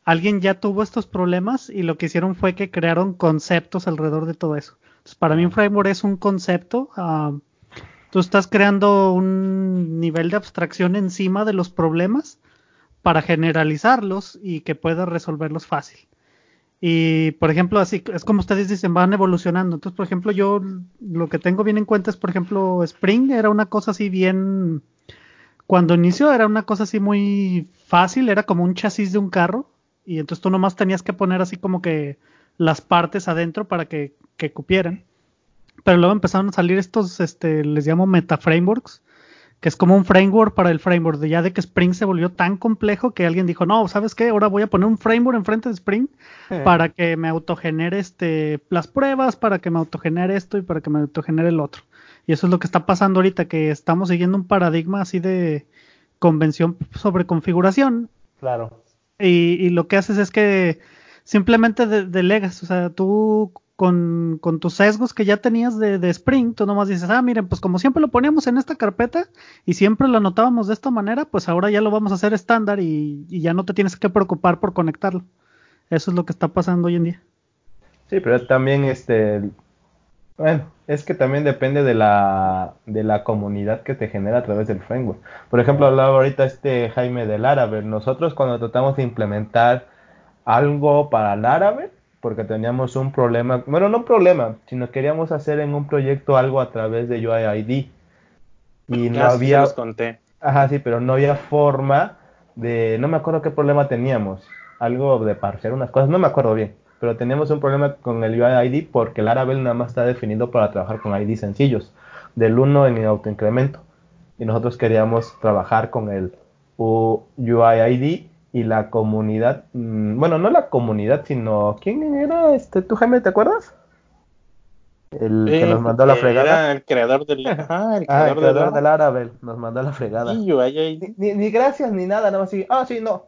alguien ya tuvo estos problemas y lo que hicieron fue que crearon conceptos alrededor de todo eso. Entonces, para mí un framework es un concepto. Ah, tú estás creando un nivel de abstracción encima de los problemas para generalizarlos y que puedas resolverlos fácil. Y por ejemplo, así es como ustedes dicen, van evolucionando. Entonces, por ejemplo, yo lo que tengo bien en cuenta es, por ejemplo, Spring era una cosa así bien. Cuando inició era una cosa así muy fácil, era como un chasis de un carro. Y entonces tú nomás tenías que poner así como que las partes adentro para que, que cupieran. Pero luego empezaron a salir estos, este, les llamo meta frameworks, que es como un framework para el framework, de ya de que Spring se volvió tan complejo que alguien dijo, no, ¿sabes qué? Ahora voy a poner un framework enfrente de Spring para que me autogenere este, las pruebas, para que me autogenere esto y para que me autogenere el otro. Y eso es lo que está pasando ahorita, que estamos siguiendo un paradigma así de convención sobre configuración. Claro. Y, y lo que haces es que simplemente delegas, o sea, tú con, con, tus sesgos que ya tenías de, Spring, tú nomás dices, ah, miren, pues como siempre lo poníamos en esta carpeta y siempre lo anotábamos de esta manera, pues ahora ya lo vamos a hacer estándar y, ya no te tienes que preocupar por conectarlo. Eso es lo que está pasando hoy en día. Sí, pero también este, bueno, es que también depende de la, de la comunidad que te genera a través del framework. Por ejemplo, hablaba ahorita este Jaime del Laravel. Nosotros cuando tratamos de implementar algo para Laravel, porque teníamos un problema, bueno, no un problema, sino queríamos hacer en un proyecto algo a través de UIID. Y no ah, había... conté. Ajá, sí, pero no había forma de... No me acuerdo qué problema teníamos. Algo de parciar unas cosas, no me acuerdo bien. Pero teníamos un problema con el UIID porque el Laravel nada más está definido para trabajar con ID sencillos. Del 1 en el autoincremento. Y nosotros queríamos trabajar con el UIID y la comunidad, mm, bueno, no la comunidad, sino ¿quién era este? ¿Tú Jaime, te acuerdas? El que nos mandó la fregada. Era el creador del, *laughs* ah, el ah, creador, del, Laravel nos mandó la fregada. Ni, gracias ni nada, nada más así. Ah, sí, no.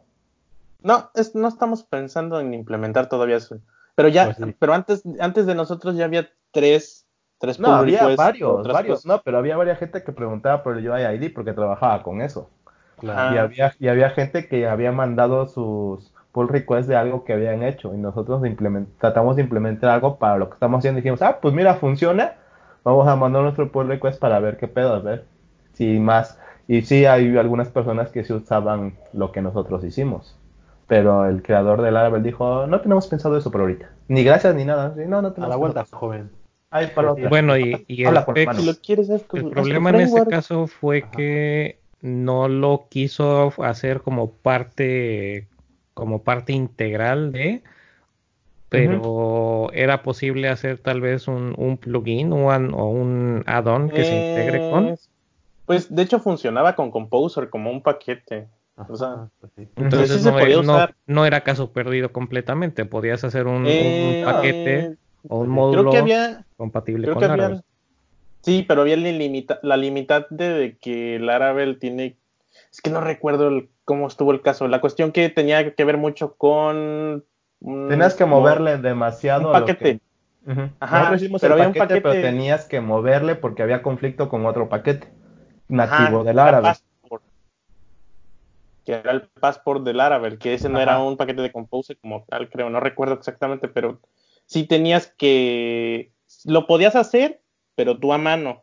No, es, no estamos pensando en implementar todavía eso. Pero ya, pues pero antes, antes de nosotros ya había tres, tres No, había varios, varios, no, pero había varias gente que preguntaba por el UID porque trabajaba con eso. Y, había, y había gente que había mandado sus pull requests de algo que habían hecho y nosotros tratamos de implementar algo para lo que estamos haciendo y dijimos, ah, pues mira, funciona, vamos a mandar nuestro pull request para ver qué pedo, a ver si más. Y sí, hay algunas personas que sí usaban lo que nosotros hicimos. Pero el creador del Laravel dijo, no tenemos pensado eso por ahorita. Ni gracias ni nada. no, no a la vuelta, joven. Bueno, y, el, problema en ese caso fue que no lo quiso hacer como parte como parte integral de pero era posible hacer tal vez un, plugin o un add-on que se integre con. Pues de hecho funcionaba con Composer como un paquete pues entonces no, era caso perdido completamente podías hacer un, eh, paquete o un módulo compatible con Laravel. Sí, pero había la, limitante de que Laravel tiene. Es que no recuerdo cómo estuvo el caso. La cuestión que tenía que ver mucho con. Tenías que moverle demasiado. Un paquete. Ajá, pero había un paquete, pero tenías que moverle porque había conflicto con otro paquete nativo del Laravel. Que era el passport del Laravel, que ese no era un paquete de Compose como tal, creo, no recuerdo exactamente, pero sí tenías que, lo podías hacer, pero tú a mano.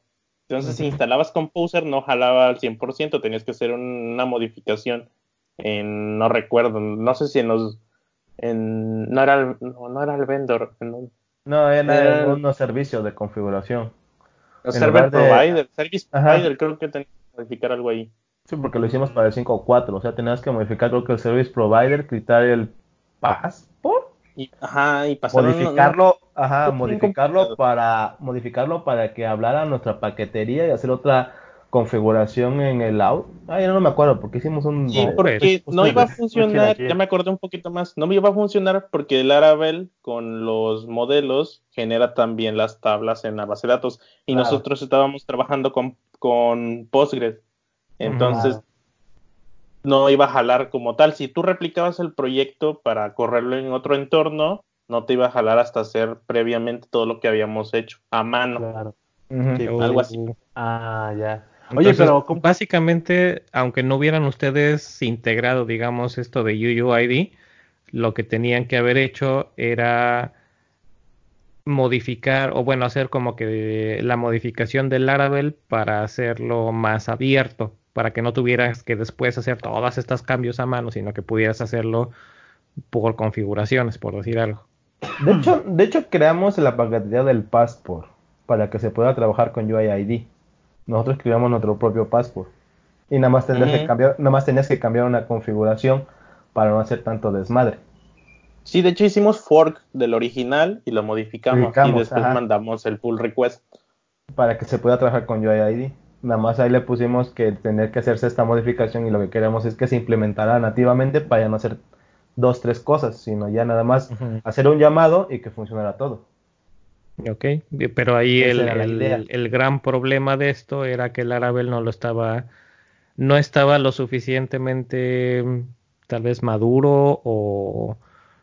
Entonces, si instalabas Composer, no jalaba al 100%, tenías que hacer una modificación en, no recuerdo, no sé si en los, en, no era el, no, era el vendor. no, era, unos servicios de configuración. El server provider, service provider, creo que tenías que modificar algo ahí. Sí, porque lo hicimos para el 5.4, o sea, tenías que modificar creo que el service provider, quitar el passport y, ajá, y modificarlo, ajá, modificarlo para modificarlo para que hablara nuestra paquetería y hacer otra configuración en el out. Ah, ya no me acuerdo porque hicimos un Sí, porque no iba a funcionar, ya me acordé un poquito más, no me iba a funcionar porque el Laravel con los modelos genera también las tablas en la base de datos y nosotros estábamos trabajando con, con Postgres. Entonces, no iba a jalar como tal. Si tú replicabas el proyecto para correrlo en otro entorno, no te iba a jalar hasta hacer previamente todo lo que habíamos hecho a mano. Claro. algo así. Ah, ya. Oye, pero básicamente, aunque no hubieran ustedes integrado, digamos, esto de UUID, lo que tenían que haber hecho era modificar o bueno hacer como que la modificación del Laravel para hacerlo más abierto para que no tuvieras que después hacer todas estas cambios a mano, sino que pudieras hacerlo por configuraciones, por decir algo. De hecho, de hecho creamos la paquetería del Passport para que se pueda trabajar con UID. Nosotros creamos nuestro propio Passport. Y nada más tendrías que cambiar, nada más tenías que cambiar una configuración para no hacer tanto desmadre. Sí, de hecho hicimos fork del original y lo modificamos, y después mandamos el pull request. Para que se pueda trabajar con UID. Nada más ahí le pusimos que tener que hacerse esta modificación y lo que queremos es que se implementara nativamente para ya no hacer dos, tres cosas, sino ya nada más hacer un llamado y que funcionara todo. Ok, pero ahí el, el, gran problema de esto era que el Laravel no lo estaba, no estaba lo suficientemente tal vez maduro o...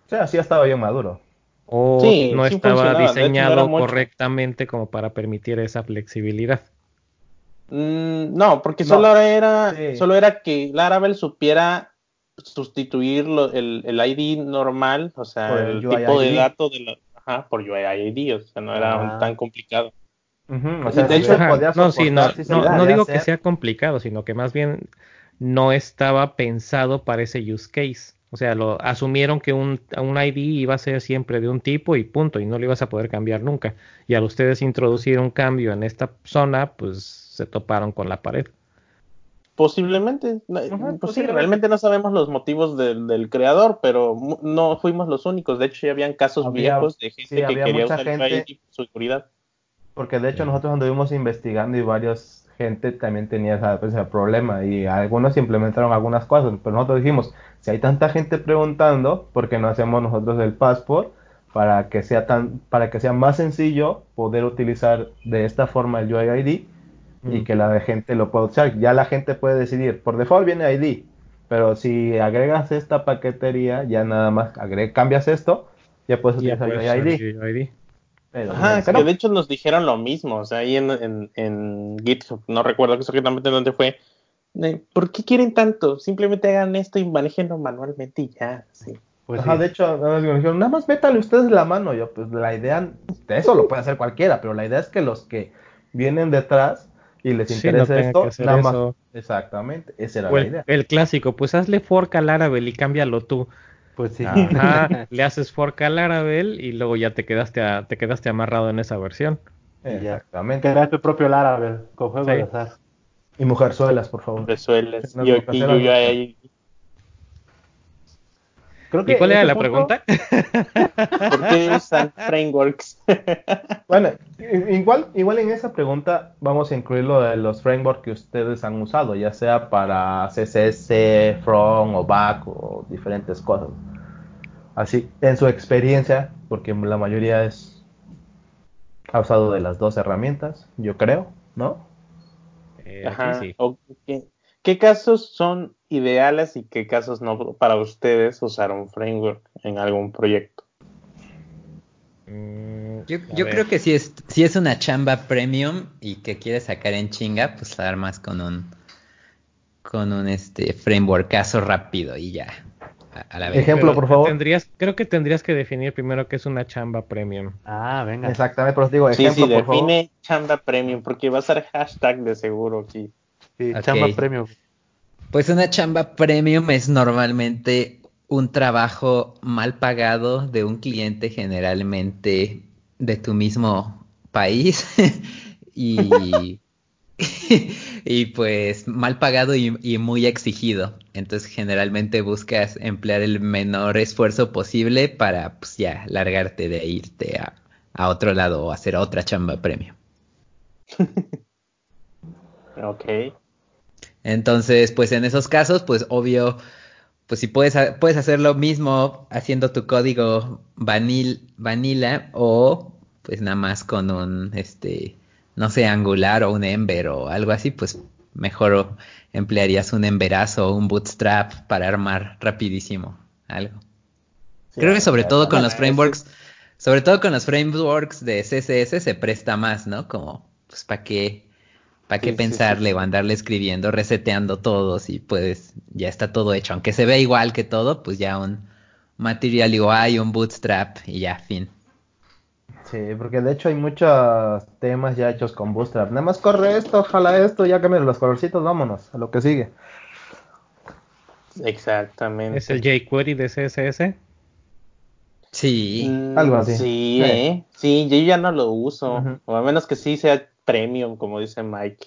O sea, sí estaba bien maduro. O no estaba diseñado correctamente como para permitir esa flexibilidad. Mm, no, porque solo era solo era que Laravel supiera sustituir el, el, ID normal, o sea, el, tipo de dato de la, ajá, por UID, o sea, no era tan complicado. o sea, de hecho, no, sí, no, no, digo que sea complicado, sino que más bien no estaba pensado para ese use case. O sea, lo asumieron que un, un ID iba a ser siempre de un tipo y punto, y no lo ibas a poder cambiar nunca. Y al ustedes introducir un cambio en esta zona, pues se toparon con la pared. Posiblemente, pues realmente no sabemos los motivos del, creador, pero no fuimos los únicos. De hecho, ya habían casos viejos de gente que quería usar gente, su seguridad. Porque de hecho nosotros anduvimos investigando y varias gente también tenía pues, ese problema y algunos implementaron algunas cosas, pero nosotros dijimos, si hay tanta gente preguntando, ¿por qué no hacemos nosotros el passport para que sea tan para que sea más sencillo poder utilizar de esta forma el UID y que la gente lo pueda usar. Ya la gente puede decidir, por default viene ID, pero si agregas esta paquetería, ya nada más cambias esto, ya puedes utilizar ID. Ajá, que de hecho nos dijeron lo mismo, o sea, ahí en, en, GitHub, no recuerdo exactamente dónde fue. ¿Por qué quieren tanto? Simplemente hagan esto y manejenlo manualmente y ya, sí. Pues Ajá, de hecho, nada más métale ustedes la mano. Yo, pues la idea, eso lo puede hacer cualquiera, pero la idea es que los que vienen detrás y les interesa esto, nada más. Exactamente, esa era la idea. El clásico, pues hazle fork al Laravel y cámbialo tú. Pues sí. *laughs* le haces fork al Laravel y luego ya te quedaste te quedaste amarrado en esa versión. Exactamente. Crea tu propio Laravel con juegos de azar. Y mujerzuelas, por favor. Mujerzuelas. Y, y, yo, yo ahí ¿Y cuál era la pregunta? *laughs* ¿Por qué usan frameworks? *laughs* bueno, igual, igual en esa pregunta vamos a incluir lo de los frameworks que ustedes han usado, ya sea para CSS, front o back o diferentes cosas. Así, en su experiencia, porque la mayoría es ha usado de las dos herramientas, yo creo, ¿no? Eh, Ajá. Sí. ¿Qué casos son ideales y qué casos no para ustedes usar un framework en algún proyecto? Mm, yo, creo que si es, si es una chamba premium y que quieres sacar en chinga, pues la armas con un con un este framework caso rápido y ya. A, la vez. Ejemplo, por favor. Tendrías, creo que tendrías que definir primero qué es una chamba premium. Ah, venga. Exactamente, pero os digo, ejemplo, sí, sí, define chamba premium porque va a ser hashtag de seguro aquí. Sí, chamba premium. Pues una chamba premium es normalmente un trabajo mal pagado de un cliente generalmente de tu mismo país *laughs* y, *laughs* y pues mal pagado y, muy exigido. Entonces generalmente buscas emplear el menor esfuerzo posible para pues ya largarte de irte a, a otro lado o hacer otra chamba premium. *laughs* ok. Entonces, pues en esos casos, pues obvio, pues si puedes, puedes hacer lo mismo haciendo tu código vanil, vanilla o pues nada más con un, este, no sé, angular o un ember o algo así, pues mejor emplearías un emberazo o un bootstrap para armar rapidísimo algo. Creo que sobre todo con los frameworks, sobre todo con los frameworks de CSS se presta más, ¿no? Como, pues, ¿para qué? ¿Para qué pensarle o andarle escribiendo, reseteando todo si puedes, ya está todo hecho? Aunque se vea igual que todo, pues ya un Material UI, un Bootstrap y ya, fin. Sí, porque de hecho hay muchos temas ya hechos con Bootstrap. Nada más corre esto, ojalá esto, ya cambien los colorcitos, vámonos a lo que sigue. Exactamente. ¿Es el jQuery de CSS? Sí. Mm, Algo así. Sí, ¿eh? sí, yo ya no lo uso. O a menos que sí sea premium, como dice Mike.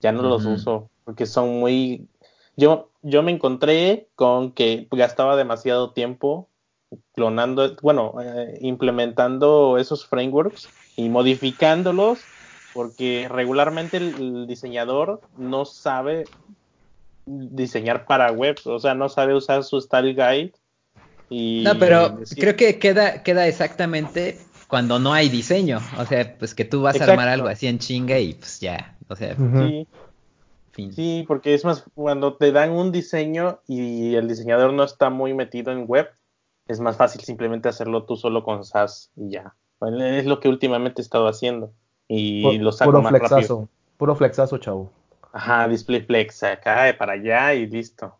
Ya no los uso porque son muy... Yo, yo me encontré con que gastaba demasiado tiempo clonando, bueno, eh, implementando esos frameworks y modificándolos porque regularmente el, diseñador no sabe diseñar para web, o sea, no sabe usar su style guide. Y no, pero creo que queda, queda exactamente cuando no hay diseño. O sea, pues que tú vas a armar algo así en chinga y pues ya. O sea, sí. Sí, porque es más, cuando te dan un diseño y el diseñador no está muy metido en web, es más fácil simplemente hacerlo tú solo con SAS y ya. es lo que últimamente he estado haciendo. Y lo saco puro más flexazo, rápido. Puro flexazo, chavo. Ajá, display flex, acá para allá y listo.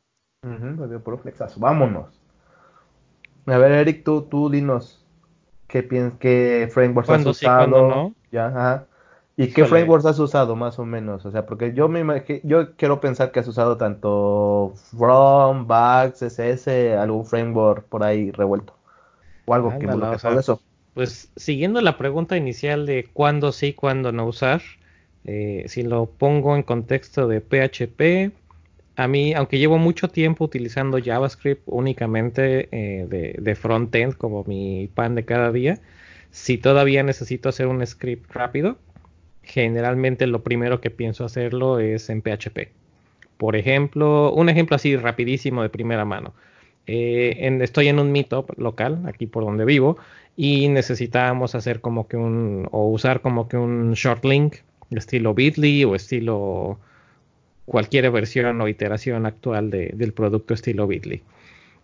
puro flexazo, vámonos. A ver, Eric, tú, tú dinos, qué, qué frameworks has usado. Ya, ¿Y qué frameworks has usado más o menos? O sea, porque yo me yo quiero pensar que has usado tanto From, Back, CSS, algún framework por ahí revuelto. O algo que me eso. Pues siguiendo la pregunta inicial de cuándo sí, cuándo no usar, eh, si lo pongo en contexto de PHP, a mí, aunque llevo mucho tiempo utilizando JavaScript únicamente eh, de, de frontend como mi pan de cada día, si todavía necesito hacer un script rápido, generalmente lo primero que pienso hacerlo es en PHP. Por ejemplo, un ejemplo así rapidísimo de primera mano. Eh, estoy en un meetup local, aquí por donde vivo, y necesitábamos hacer como que un, o usar como que un short link, estilo Bitly o estilo cualquier versión o iteración actual del producto estilo Bitly.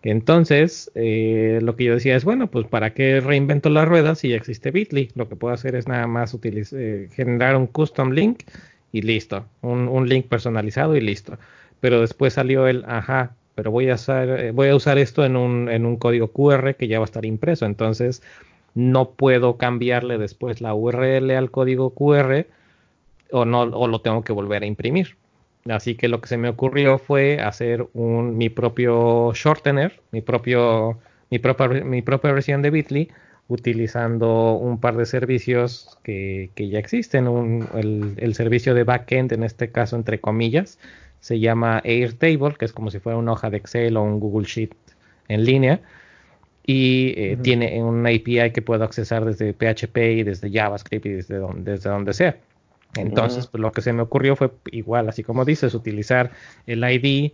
Entonces, eh, lo que yo decía es, bueno, pues ¿para qué reinvento las ruedas si ya existe Bitly? Lo que puedo hacer es nada más eh, generar un custom link y listo, un, link personalizado y listo. Pero después salió el, ajá, pero voy a eh, voy a usar esto en un, en un código QR que ya va a estar impreso. Entonces, no puedo cambiarle después la URL al código QR o no, o lo tengo que volver a imprimir. Así que lo que se me ocurrió fue hacer un, mi propio shortener, mi, propio, mi, propia, mi propia versión de Bitly, utilizando un par de servicios que, ya existen. el, el, servicio de backend, en este caso, entre comillas, se llama Airtable, que es como si fuera una hoja de Excel o un Google Sheet en línea. Y eh, tiene una API que puedo accesar desde PHP y desde JavaScript y desde donde, desde donde sea. Entonces, pues, lo que se me ocurrió fue igual, así como dices, utilizar el ID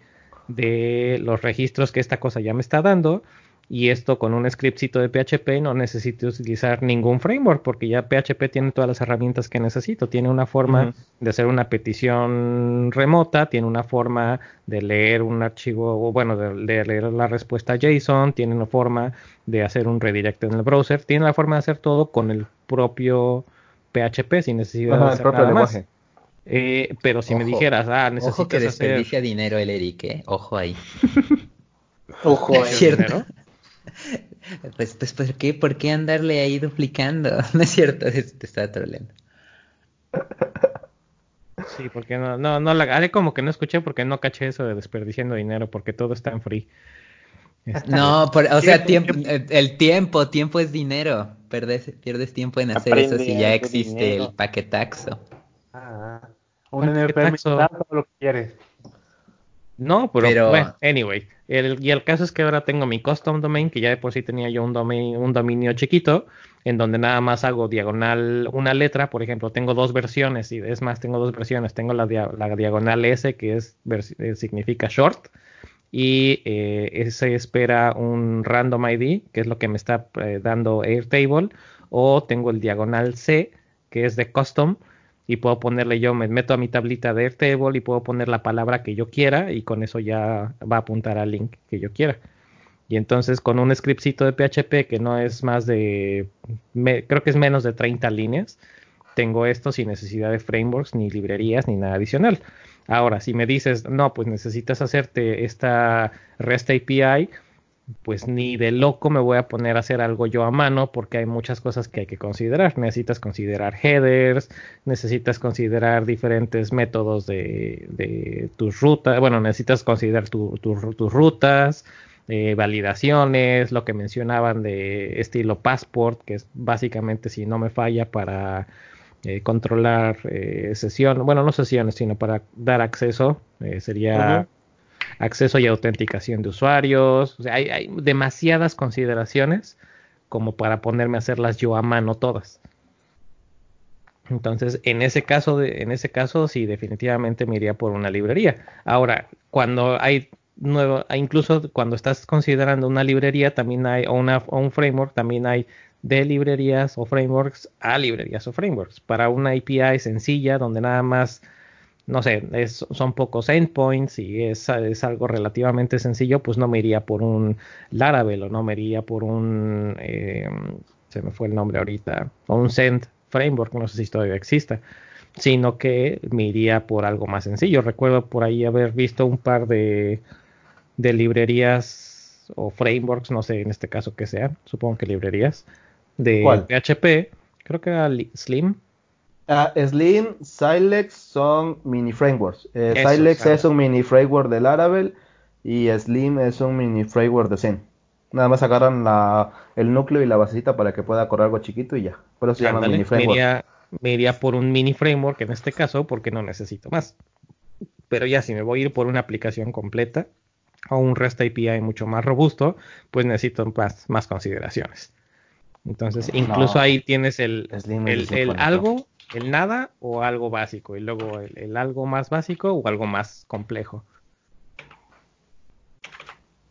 de los registros que esta cosa ya me está dando y esto con un scriptcito de PHP no necesito utilizar ningún framework porque ya PHP tiene todas las herramientas que necesito. Tiene una forma de hacer una petición remota, tiene una forma de leer un archivo, o bueno, de, leer la respuesta JSON, tiene una forma de hacer un redirect en el browser, tiene la forma de hacer todo con el propio PHP sin necesidad de hacer propio nada lenguaje. Más. Eh, pero si me dijeras, ah, necesitas Ojo que desperdicia dinero el Eric, ¿eh? Ojo ahí. *laughs* Ojo ahí. ¿Cierto? *laughs* Pues, pues, ¿por qué, ¿por qué andarle ahí duplicando? *laughs* No es cierto, te estaba troleando. Sí, porque no, no, no, la, haré como que no escuché porque no caché eso de desperdiciando dinero, porque todo está en free. No, o sea, tiempo, el tiempo, tiempo es dinero. Pierdes, pierdes tiempo en hacer eso si ya existe el paquetaxo. Ah, un paquetaxo. lo que quieres. No, pero, bueno, anyway. y el caso es que ahora tengo mi custom domain, que ya de por sí tenía yo un, domain, un dominio chiquito, en donde nada más hago diagonal una letra. Por ejemplo, tengo dos versiones, y es más, tengo dos versiones. Tengo la, la diagonal S, que es, eh, significa short, y eh, ese espera un random ID, que es lo que me está eh, dando Airtable, o tengo el diagonal C, que es de custom, y puedo ponerle yo, me meto a mi tablita de Airtable y puedo poner la palabra que yo quiera y con eso ya va a apuntar al link que yo quiera. Y entonces con un scriptcito de PHP que no es más de, creo que es menos de 30 líneas, tengo esto sin necesidad de frameworks, ni librerías, ni nada adicional. Ahora, si me dices, no, pues necesitas hacerte esta REST API, pues ni de loco me voy a poner a hacer algo yo a mano porque hay muchas cosas que hay que considerar. Necesitas considerar headers, necesitas considerar diferentes métodos de, tus rutas, bueno, necesitas considerar tus rutas, eh, validaciones, lo que mencionaban de estilo passport, que es básicamente si no me falla para eh, controlar eh, sesiones, bueno, no sesiones, sino para dar acceso, sería acceso y autenticación de usuarios. O sea, hay, demasiadas consideraciones como para ponerme a hacerlas yo a mano todas. Entonces, en ese caso, de, en ese caso, sí, definitivamente me iría por una librería. Ahora, cuando hay nuevo, incluso cuando estás considerando una librería, también hay, o, una, o un framework, también hay de librerías o frameworks a librerías o frameworks. Para una API sencilla, donde nada más no sé, son pocos endpoints y es, algo relativamente sencillo, pues no me iría por un Laravel o no me iría por un, eh, se me fue el nombre ahorita, o un Send Framework, no sé si todavía exista, sino que me iría por algo más sencillo. Recuerdo por ahí haber visto un par de, de librerías o frameworks, no sé en este caso que sean, supongo que librerías, de PHP, creo que era Slim, Uh, Slim, Silex son mini frameworks. Eh, Silex es un mini framework de Laravel y Slim es un mini framework de Zen. Nada más agarran la, el núcleo y la basecita para que pueda correr algo chiquito y ya. Por eso se llama mini framework. Me iría, por un mini framework en este caso porque no necesito más. Pero ya si me voy a ir por una aplicación completa o un REST API mucho más robusto, pues necesito más, más consideraciones. Entonces, incluso ahí tienes el, el, el algo el nada o algo básico y luego el, algo más básico o algo más complejo.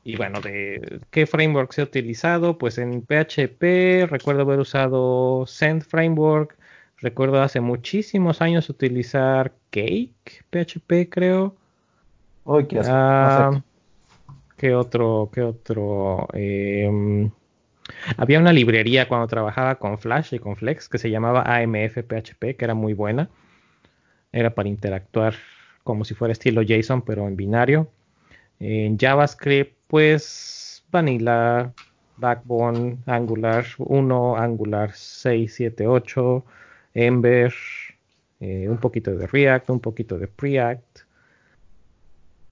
Y bueno, de qué framework se ha utilizado, pues en PHP recuerdo haber usado Send Framework, recuerdo hace muchísimos años utilizar Cake PHP creo. qué, ah, ¿Qué otro? ¿Qué otro? Eh, había una librería cuando trabajaba con Flash y con Flex que se llamaba AMF PHP, que era muy buena. Era para interactuar como si fuera estilo JSON, pero en binario. En JavaScript, pues Vanilla, Backbone, Angular 1, Angular 6, 7, 8, Ember, eh, un poquito de React, un poquito de Preact.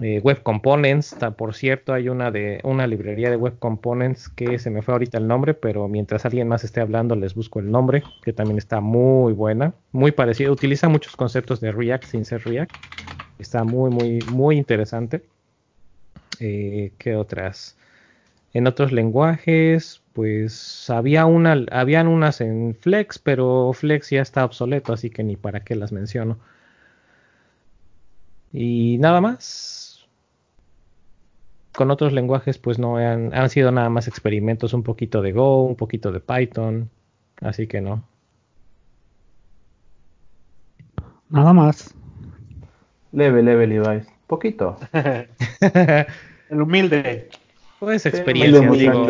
Eh, web Components, por cierto, hay una de una librería de Web Components que se me fue ahorita el nombre, pero mientras alguien más esté hablando les busco el nombre, que también está muy buena, muy parecida, utiliza muchos conceptos de React sin ser React, está muy muy muy interesante. Eh, ¿Qué otras? En otros lenguajes, pues había una, habían unas en Flex, pero Flex ya está obsoleto, así que ni para qué las menciono. Y nada más. Con otros lenguajes, pues no han, han sido nada más experimentos, un poquito de Go, un poquito de Python, así que no. Nada más. Leve, leve, Levi's. Poquito. *laughs* El humilde. Pues experiencia, digo.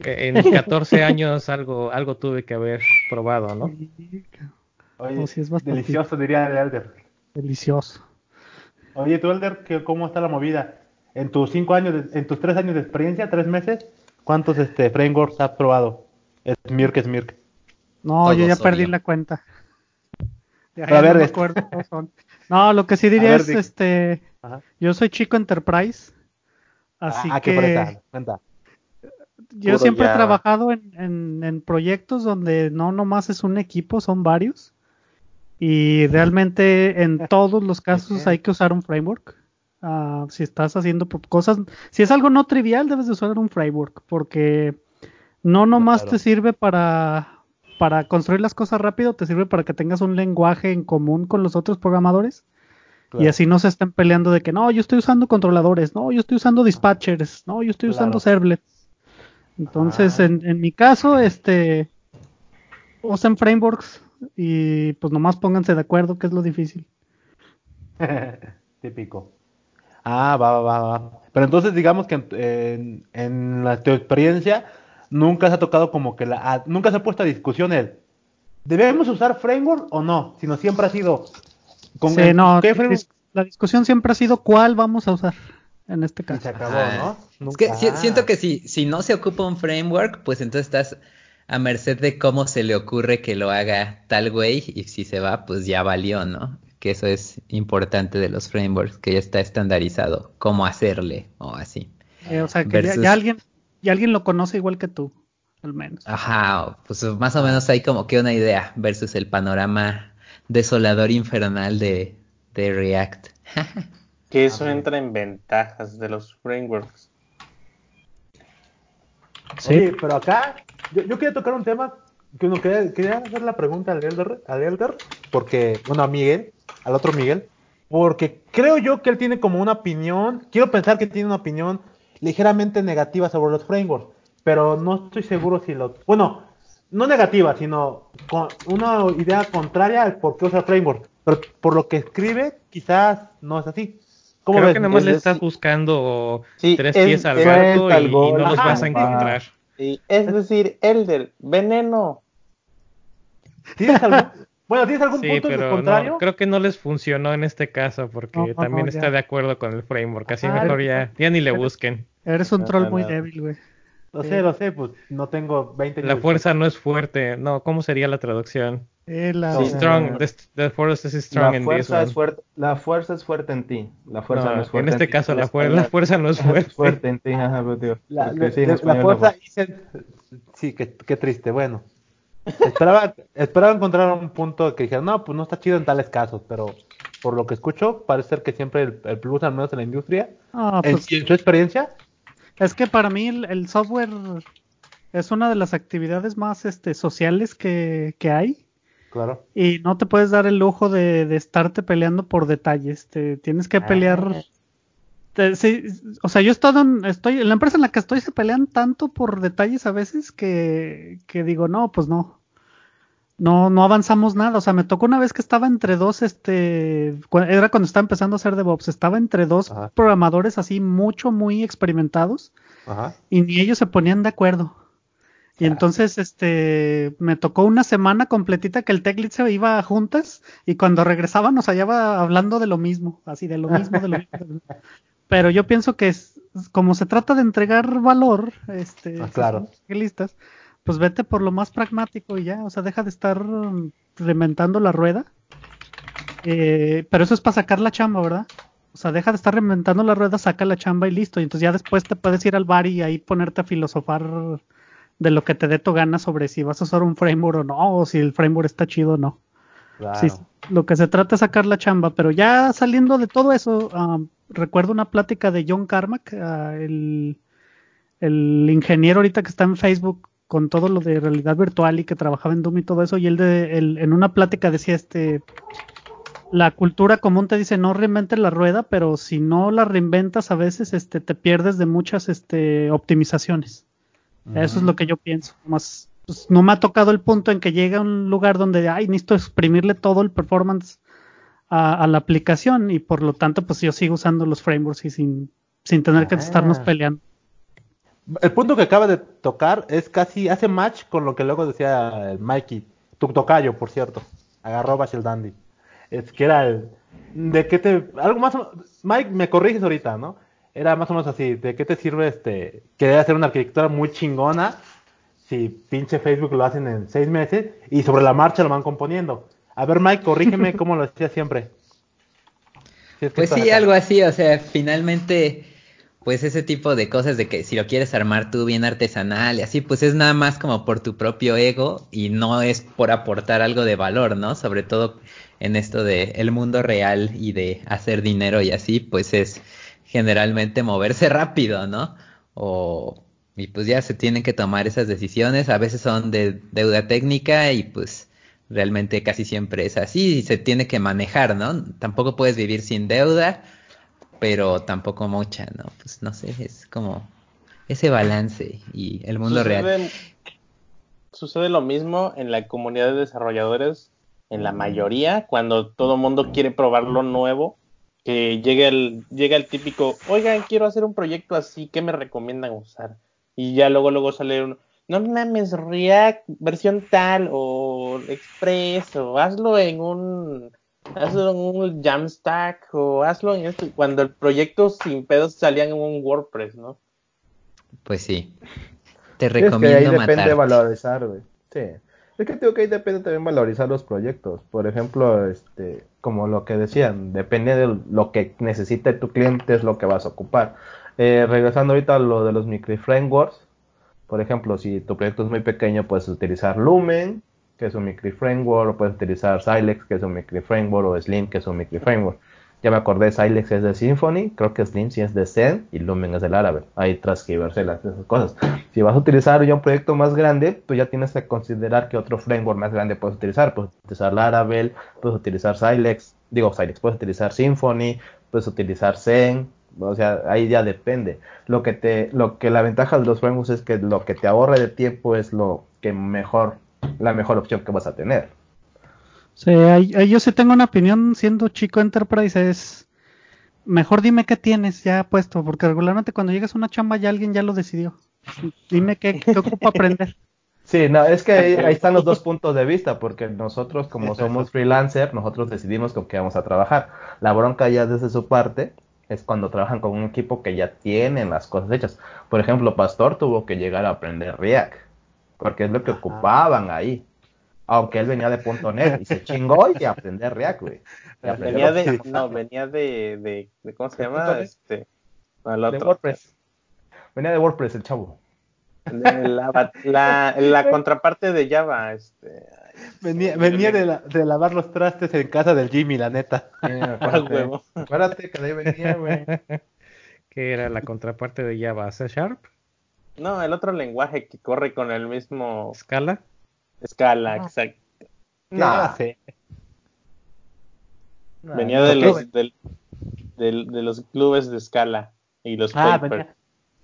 En 14 años algo, algo tuve que haber probado, ¿no? Oye, es delicioso, diría el Elder. Delicioso. Oye, tú, Elder, ¿cómo está la movida? En tus cinco años, en tus tres años de experiencia, tres meses, ¿cuántos este, frameworks has probado? Smirk, Smirk. No, yo ya perdí la cuenta. Ya, a ver, no me este. acuerdo son. No, lo que sí diría es, este, yo soy chico enterprise, así ah, que... Cuenta yo siempre he trabajado en, en, proyectos donde no nomás es un equipo, son varios. Y realmente en *laughs* todos los casos hay que usar un framework. Ah, si estás haciendo cosas, si es algo no trivial, debes de usar un framework, porque no nomás te sirve para, para construir las cosas rápido, te sirve para que tengas un lenguaje en común con los otros programadores. Y así no se estén peleando de que no, yo estoy usando controladores, no, yo estoy usando dispatchers, no, yo estoy usando servlets. Entonces, ah. en, en, mi caso, este, usen frameworks y pues nomás pónganse de acuerdo, que es lo difícil. *laughs* Típico. Ah, va, va, va. Pero entonces digamos que en, en, la, tu experiencia nunca se ha tocado como que la, nunca se ha puesto a discusión el, ¿debemos usar framework o no? Sino siempre ha sido... Con no, la discusión siempre ha sido cuál vamos a usar en este caso. se acabó, ¿no? Es que siento que si, si no se ocupa un framework, pues entonces estás a merced de cómo se le ocurre que lo haga tal güey y si se va, pues ya valió, ¿no? Que eso es importante de los frameworks, que ya está estandarizado cómo hacerle o así. Eh, o sea, que ya, alguien, ya alguien lo conoce igual que tú, al menos. Ajá, pues más o menos hay como que una idea versus el panorama desolador infernal de, de React. *laughs* Que eso entra en ventajas de los frameworks. Sí, pero acá yo, quería tocar un tema que uno quería, quería hacer la pregunta al Elder, al Elder, porque, bueno, a Miguel, al otro Miguel, porque creo yo que él tiene como una opinión, quiero pensar que tiene una opinión ligeramente negativa sobre los frameworks, pero no estoy seguro si lo, bueno, no negativa, sino con una idea contraria al por qué usa framework, pero por lo que escribe quizás no es así. Creo que nomás le estás buscando tres pies al gato y, no los vas a encontrar. Es decir, Elder, veneno. ¿Tienes *laughs* algún, bueno, ¿tienes algún punto pero contrario? creo que no les funcionó en este caso porque también está de acuerdo con el framework. Así mejor ya, ya ni le busquen. Eres un troll muy débil, güey. Lo sé, lo sé, pues no tengo 20 La fuerza no es fuerte. No, ¿cómo sería la traducción? Eh, la, strong, the, force is strong la fuerza es fuerte, la fuerza es fuerte en ti. La fuerza no, es fuerte. En este caso, la, la, fuerza no *laughs* es fuerte. fuerte en ti, ajá, tío. La, la fuerza, sí, qué, qué triste. Bueno, esperaba, esperaba encontrar un punto que dijera, no, pues no está chido en tales casos, pero por lo que escucho, parece ser que siempre el, plus, al menos en la industria, ah, pues, en, su experiencia. Es que para mí el, software es una de las actividades más este, sociales que, que hay Claro. Y no te puedes dar el lujo de, estarte peleando por detalles. Te tienes que pelear. Ah. o sea, yo he estado en, estoy en la empresa en la que estoy se pelean tanto por detalles a veces que, que digo, no, pues no. No, no avanzamos nada. O sea, me tocó una vez que estaba entre dos, este, era cuando estaba empezando a hacer DevOps, estaba entre dos programadores así mucho, muy experimentados. Ajá. Y ni ellos se ponían de acuerdo. Y entonces, este, me tocó una semana completita que el TechLead se iba juntas y cuando regresaba nos hallaba hablando de lo mismo, así de lo mismo, de lo mismo. *laughs* Pero yo pienso que es, como se trata de entregar valor, este, ah, claro. listas, pues vete por lo más pragmático y ya, o sea, deja de estar reventando la rueda. Eh, pero eso es para sacar la chamba, ¿verdad? O sea, deja de estar reinventando la rueda, saca la chamba y listo. Y entonces ya después te puedes ir al bar y ahí ponerte a filosofar de lo que te dé tu gana sobre si vas a usar un framework o no, o si el framework está chido o no. Sí, lo que se trata es sacar la chamba, pero ya saliendo de todo eso, um, recuerdo una plática de John Carmack, uh, el, el, ingeniero ahorita que está en Facebook con todo lo de realidad virtual y que trabajaba en Doom y todo eso, y él, de, en una plática decía este, la cultura común te dice no reinventes la rueda, pero si no la reinventas a veces este, te pierdes de muchas este, optimizaciones. Eso es lo que yo pienso. Más, pues, no me ha tocado el punto en que llega a un lugar donde, ay, necesito exprimirle todo el performance a, la aplicación y por lo tanto, pues yo sigo usando los frameworks y sin, sin tener que estarnos ah. peleando. El punto que acaba de tocar es casi, hace match con lo que luego decía el Mikey, tu tocayo, por cierto, agarró Bashel Dandy. Es que era el, de qué te, algo más, Mike, me corriges ahorita, ¿no? Era más o menos así, ¿de qué te sirve este querer hacer una arquitectura muy chingona si pinche Facebook lo hacen en seis meses y sobre la marcha lo van componiendo? A ver, Mike, corrígeme cómo lo decía siempre. pues sí, algo así, o sea, finalmente, pues ese tipo de cosas de que si lo quieres armar tú bien artesanal y así, pues es nada más como por tu propio ego y no es por aportar algo de valor, ¿no? Sobre todo en esto de el mundo real y de hacer dinero y así, pues es generalmente moverse *laughs* rápido, ¿no? O, y pues ya se tienen que tomar esas decisiones, a veces son de deuda técnica y pues realmente casi siempre es así y se tiene que manejar, ¿no? Tampoco puedes vivir sin deuda, pero tampoco mucha, ¿no? Pues no sé, es como ese balance y el mundo real. Sucede lo mismo en la comunidad de desarrolladores, en la mayoría, cuando todo mundo quiere probar lo nuevo que llega el, llega el típico, oigan, quiero hacer un proyecto así, ¿qué me recomiendan usar? Y ya luego, luego sale uno, no mames, React, versión tal, o Express, o hazlo en un, hazlo en un Jamstack, o hazlo en esto, cuando el proyecto sin pedos salía en un WordPress, ¿no? Pues sí. Te recomiendo es que ahí depende de valorizar, güey. Sí. Es que tengo que ahí depende también valorizar los proyectos. Por ejemplo, este, como lo que decían, depende de lo que necesite tu cliente, es lo que vas a ocupar. Eh, regresando ahorita a lo de los micro frameworks, por ejemplo, si tu proyecto es muy pequeño, puedes utilizar Lumen, que es un micro framework, o puedes utilizar Silex, que es un micro framework, o Slim, que es un micro framework. Ya me acordé, Silex es de Symfony, creo que Slim sí es de Zen y Lumen es del árabe. Hay transcribirse las cosas. Si vas a utilizar ya un proyecto más grande, tú ya tienes que considerar que otro framework más grande puedes utilizar. Puedes utilizar Laravel, puedes utilizar Silex, digo Silex, puedes utilizar Symfony, puedes utilizar Zen, o sea, ahí ya depende. Lo que te, lo que la ventaja de los frameworks es que lo que te ahorre de tiempo es lo que mejor, la mejor opción que vas a tener. Sí, yo sí tengo una opinión siendo chico Enterprise es mejor dime qué tienes ya puesto, porque regularmente cuando llegas a una chamba ya alguien ya lo decidió. Dime qué, qué ocupo aprender. *laughs* Sí, no, es que ahí, están los dos *laughs* puntos de vista, porque nosotros como somos freelancer, nosotros decidimos con qué vamos a trabajar. La bronca ya desde su parte es cuando trabajan con un equipo que ya tienen las cosas hechas. Por ejemplo, Pastor tuvo que llegar a aprender React, porque es lo que ocupaban ahí aunque él venía de .NET y se chingó y *laughs* aprender React, güey. Venía de, no, venía de, de, ¿cómo se llama? Este, De WordPress. Venía de WordPress el chavo. La, la, la, *laughs* contraparte de Java, este. Venía, venía de, la, de, lavar los trastes en casa del Jimmy, la neta. *laughs* acuérdate, que de ahí venía, güey. ¿Qué era la contraparte de Java? ¿C Sharp? No, el otro lenguaje que corre con el mismo. ¿Scala? Escala, exacto. No, sé. venía de los, del, de los clubes de escala y los ah,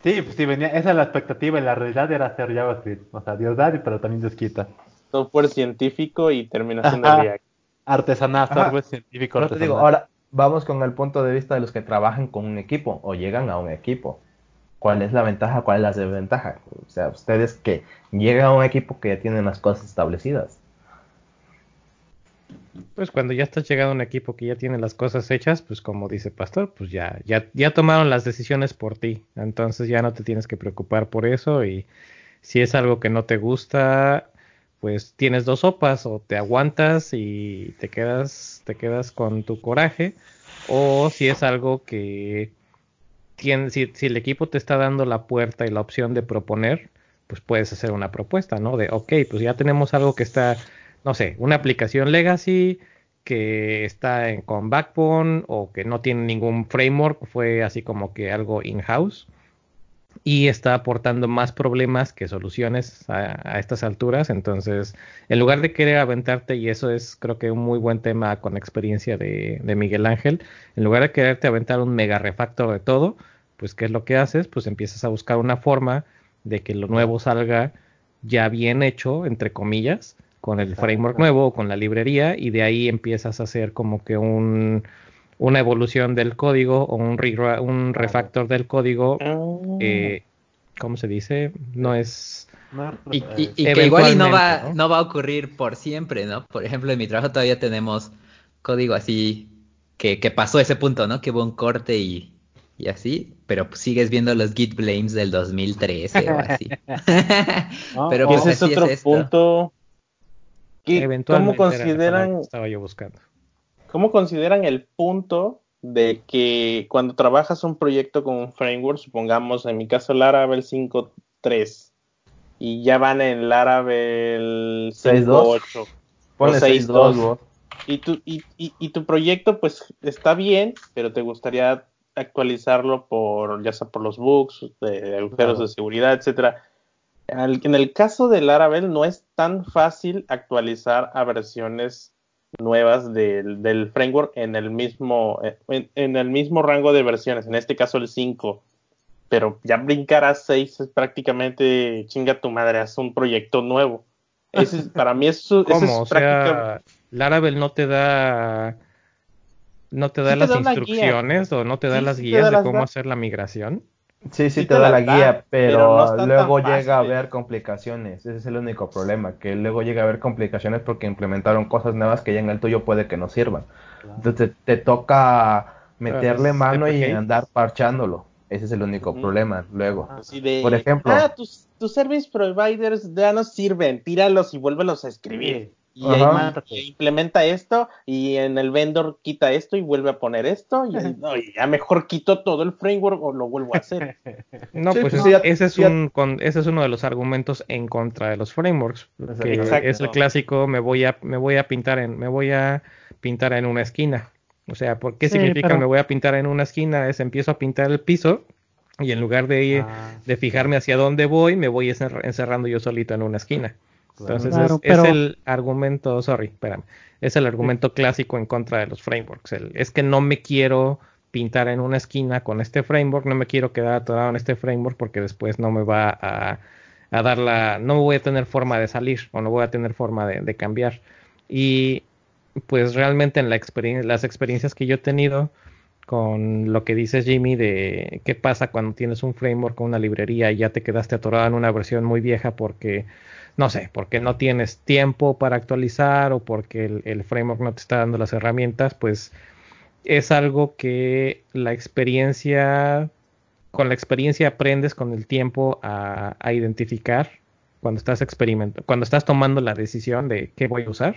Sí, pues sí, venía, esa es la expectativa y la realidad era hacer JavaScript. O sea, Dios da, pero también Dios quita. Software científico y terminación de React. Artesanal, software científico. Artesanal. Te digo, ahora vamos con el punto de vista de los que trabajan con un equipo o llegan a un equipo cuál es la ventaja, cuál es la desventaja. O sea, ustedes que llegan a un equipo que ya tienen las cosas establecidas. Pues cuando ya estás llegando a un equipo que ya tiene las cosas hechas, pues como dice Pastor, pues ya, ya, ya tomaron las decisiones por ti. Entonces ya no te tienes que preocupar por eso y si es algo que no te gusta, pues tienes dos sopas o te aguantas y te quedas, te quedas con tu coraje o si es algo que si, el equipo te está dando la puerta y la opción de proponer, pues puedes hacer una propuesta, ¿no? De, ok, pues ya tenemos algo que está, no sé, una aplicación legacy que está en, con Backbone o que no tiene ningún framework, fue así como que algo in-house y está aportando más problemas que soluciones a, estas alturas. Entonces, en lugar de querer aventarte, y eso es creo que un muy buen tema con experiencia de, de Miguel Ángel, en lugar de quererte aventar un mega refactor de todo, pues ¿qué es lo que haces? Pues empiezas a buscar una forma de que lo nuevo salga ya bien hecho, entre comillas, con el framework nuevo o con la librería, y de ahí empiezas a hacer como que un una evolución del código o un, un refactor del código, ah. eh, ¿cómo se dice? No es... Y, que igual y no va, ¿no? va a ocurrir por siempre, ¿no? Por ejemplo, en mi trabajo todavía tenemos código así que, que pasó ese punto, ¿no? Que hubo un corte y, y así, pero sigues viendo los Git Blames del 2013 o así. *laughs* *laughs* pero pues, ese es otro punto. ¿Cómo consideran? Estaba yo buscando. ¿Cómo consideran el punto de que cuando trabajas un proyecto con un framework, supongamos en mi caso Laravel 5.3 y ya van en Laravel 6.8 o 6.2 y tu, y, y, tu proyecto pues está bien, pero te gustaría actualizarlo por ya sea por los bugs, de agujeros de seguridad, etcétera. En el caso de Laravel no es tan fácil actualizar a versiones nuevas del, del framework en el mismo en, el mismo rango de versiones, en este caso el 5. Pero ya brincar a 6 es prácticamente chinga tu madre, haz un proyecto nuevo. Ese, para mí eso, es *laughs* o sea, Laravel no te da no te da las instrucciones o no te da las guías de cómo hacer la migración. Sí, sí, te, da la guía, pero, luego llega a haber complicaciones. Ese es el único problema, que luego llega a haber complicaciones porque implementaron cosas nuevas que ya en el tuyo puede que no sirvan. Entonces te, toca meterle mano y andar parchándolo. Ese es el único problema. Luego, por ejemplo, ah, tus, tus service providers ya no sirven, tíralos y vuélvelos a escribir y ahí implementa esto y en el vendor quita esto y vuelve a poner esto y, no, ya mejor quito todo el framework o lo vuelvo a hacer. *laughs* no, pues ese, es un, ese es uno de los argumentos en contra de los frameworks. Que es el clásico, me voy a, me voy a pintar en, me voy a pintar en una esquina. O sea, ¿por qué significa me voy a pintar en una esquina? Es empiezo a pintar el piso y en lugar de, ah, de fijarme hacia dónde voy, me voy encerrando yo solito en una esquina. Entonces es, el argumento, sorry, espérame, es el argumento clásico en contra de los frameworks. es que no me quiero pintar en una esquina con este framework, no me quiero quedar atorado en este framework porque después no me va a, a dar la, no voy a tener forma de salir o no voy a tener forma de, cambiar. Y pues realmente en la las experiencias que yo he tenido con lo que dice Jimmy de qué pasa cuando tienes un framework o una librería y ya te quedaste atorado en una versión muy vieja porque no sé, porque no tienes tiempo para actualizar o porque el, framework no te está dando las herramientas, pues es algo que la experiencia, con la experiencia aprendes con el tiempo a, identificar cuando estás experimentando, cuando estás tomando la decisión de qué voy a usar,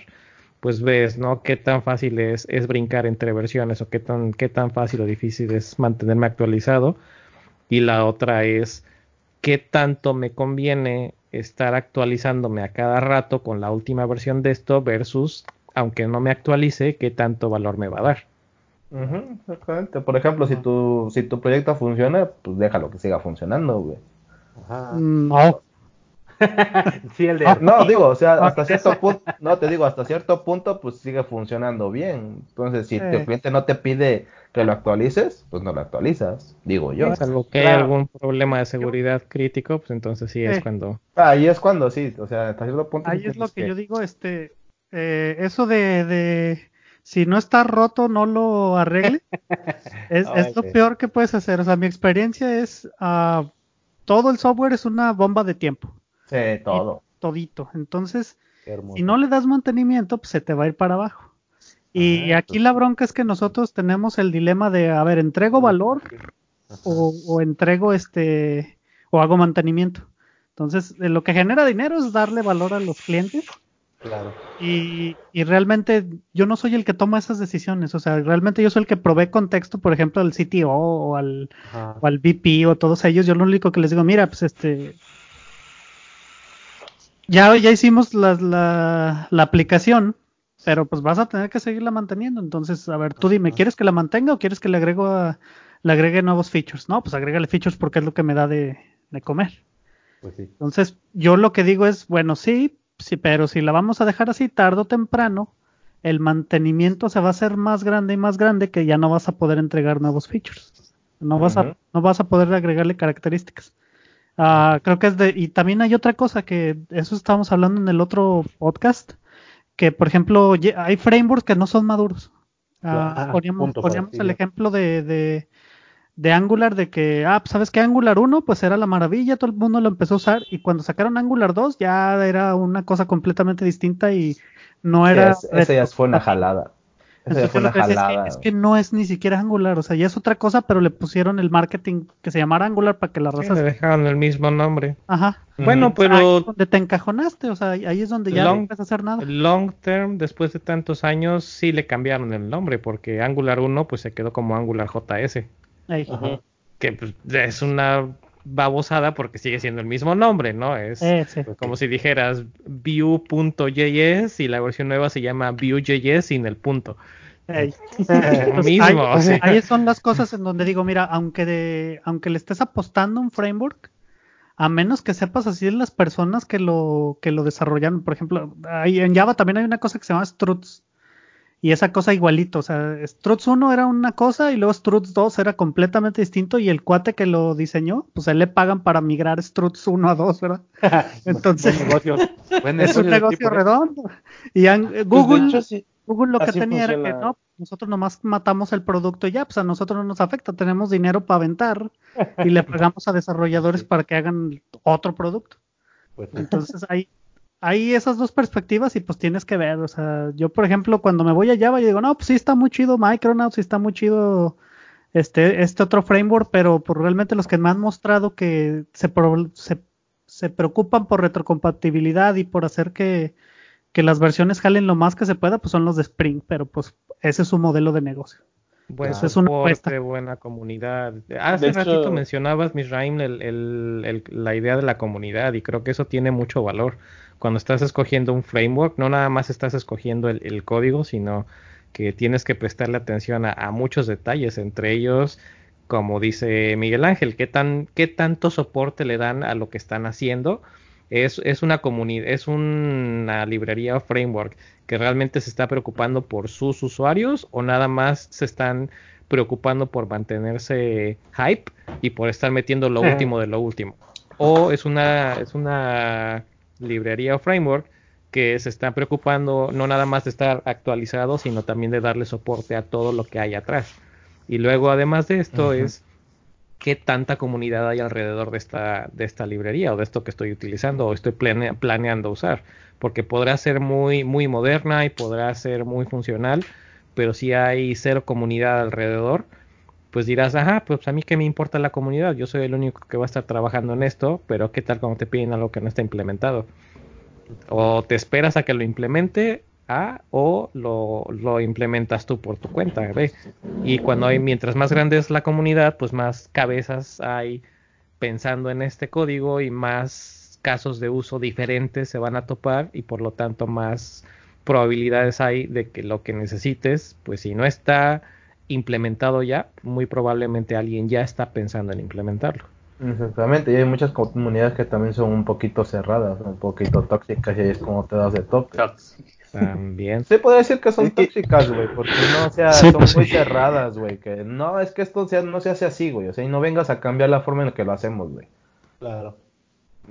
pues ves, ¿no? Qué tan fácil es, es brincar entre versiones o qué tan, qué tan fácil o difícil es mantenerme actualizado. Y la otra es qué tanto me conviene estar actualizándome a cada rato con la última versión de esto versus, aunque no me actualice, qué tanto valor me va a dar. exactamente. Por ejemplo, si tu, si tu proyecto funciona, pues déjalo que siga funcionando, güey. Mm, no. *laughs* sí, el de... No, digo, o sea, hasta cierto punto, no te digo, hasta cierto punto, pues sigue funcionando bien. Entonces, si tu cliente no te pide que lo actualices, pues no lo actualizas, digo yo. algo que hay algún problema de seguridad crítico, pues entonces sí es cuando. Ahí es cuando sí, o sea, hasta cierto punto. Ahí es lo que, yo digo, este, eh, eso de, de, si no está roto, no lo arregle. *laughs* es, es lo peor que puedes hacer. O sea, mi experiencia es, uh, todo el software es una bomba de tiempo. Sí, todo. todito. Entonces, si no le das mantenimiento, pues se te va a ir para abajo. Y ah, aquí la bronca es que nosotros tenemos el dilema de, a ver, entrego valor o, entrego este, o hago mantenimiento. Entonces, lo que genera dinero es darle valor a los clientes Claro. Y, y, realmente yo no soy el que toma esas decisiones, o sea, realmente yo soy el que provee contexto, por ejemplo, al CTO o al, o al VP o todos ellos, yo lo único que les digo, mira, pues este, ya, ya hicimos la, la, la aplicación, pero pues vas a tener que seguirla manteniendo, entonces, a ver, tú dime, ¿quieres que la mantenga o quieres que le, agrego a, le agregue nuevos features? No, pues agrégale features porque es lo que me da de, de comer. Pues sí. Entonces, yo lo que digo es, bueno, sí, sí, pero si la vamos a dejar así tarde o temprano, el mantenimiento se va a hacer más grande y más grande que ya no vas a poder entregar nuevos features. No vas, a, no vas a poder agregarle características. Uh, creo que es de. Y también hay otra cosa que eso estábamos hablando en el otro podcast. Que por ejemplo, hay frameworks que no son maduros. Uh, poníamos, poníamos el ejemplo de, de, de Angular de que, ah, pues, ¿sabes qué? Angular 1 pues era la maravilla, todo el mundo lo empezó a usar y cuando sacaron Angular 2 ya era una cosa completamente distinta y no era... Sí, esa ya fue una jalada. Ya fue una jalada. Es que, no es ni siquiera Angular, o sea, ya es otra cosa, pero le pusieron el marketing que se llamara Angular para que la raza... Sí, le dejaron el mismo nombre. Ajá. Bueno, pero... Ahí donde te encajonaste, o sea, ahí es donde ya no puedes hacer nada. Long term, después de tantos años, sí le cambiaron el nombre, porque Angular 1 pues se quedó como Angular JS. Que pues, es una babosada porque sigue siendo el mismo nombre, ¿no? Es como si dijeras Vue.js y la versión nueva se llama Vue.js sin el punto. *laughs* mismo, ahí, son las cosas en donde digo, mira, aunque de, aunque le estés apostando un framework, a menos que sepas así de las personas que lo, que lo desarrollaron, por ejemplo, ahí en Java también hay una cosa que se llama struts, y esa cosa igualito, o sea, Struts 1 era una cosa y luego Struts 2 era completamente distinto y el cuate que lo diseñó, pues a él le pagan para migrar Struts 1 a 2, ¿verdad? *laughs* *laughs* Entonces, *laughs* es un negocio redondo. Y Google, Google lo que tenía era que no, nosotros nomás matamos el producto y ya, pues a nosotros no nos afecta, tenemos dinero para aventar y le pagamos a desarrolladores para que hagan otro producto. Pues Entonces ahí hay esas dos perspectivas y pues tienes que ver, o sea, yo por ejemplo cuando me voy a Java yo digo, no, pues sí está muy chido Micronauts, sí está muy chido este, este otro framework, pero por pues, realmente los que me han mostrado que se, se, se, preocupan por retrocompatibilidad y por hacer que, que las versiones jalen lo más que se pueda, pues son los de Spring, pero pues ese es su modelo de negocio. Buen es una buena comunidad. Hace ratito mencionabas, Misraim, el, el, la idea de la comunidad y creo que eso tiene mucho valor cuando estás escogiendo un framework, no nada más estás escogiendo el, código, sino que tienes que prestarle atención a, muchos detalles, entre ellos, como dice Miguel Ángel, qué, tan, qué tanto soporte le dan a lo que están haciendo. Es, es una comunidad, es una librería o framework que realmente se está preocupando por sus usuarios o nada más se están preocupando por mantenerse hype y por estar metiendo lo último de lo último. O es una, es una librería o framework que se está preocupando no nada más de estar actualizado, sino también de darle soporte a todo lo que hay atrás. Y luego, además de esto, es qué tanta comunidad hay alrededor de esta, de esta librería o de esto que estoy utilizando o estoy planeando usar. Porque podrá ser muy, muy moderna y podrá ser muy funcional, pero si hay cero comunidad alrededor, pues dirás, ajá, pues a mí que me importa la comunidad, yo soy el único que va a estar trabajando en esto, pero ¿qué tal cuando te piden algo que no está implementado? O te esperas a que lo implemente A o lo, lo implementas tú por tu cuenta, ¿ve? Y cuando hay, mientras más grande es la comunidad, pues más cabezas hay pensando en este código y más casos de uso diferentes se van a topar y por lo tanto más probabilidades hay de que lo que necesites, pues si no está implementado ya, muy probablemente alguien ya está pensando en implementarlo. Exactamente, y hay muchas comunidades que también son un poquito cerradas, un poquito tóxicas, y ahí es como te das de toque. También. Se puede decir que son tóxicas, güey, porque no, o sea, son pues muy cerradas, güey, que no, es que esto sea, no se hace así, güey, o sea, y no vengas a cambiar la forma en la que lo hacemos, güey. Claro.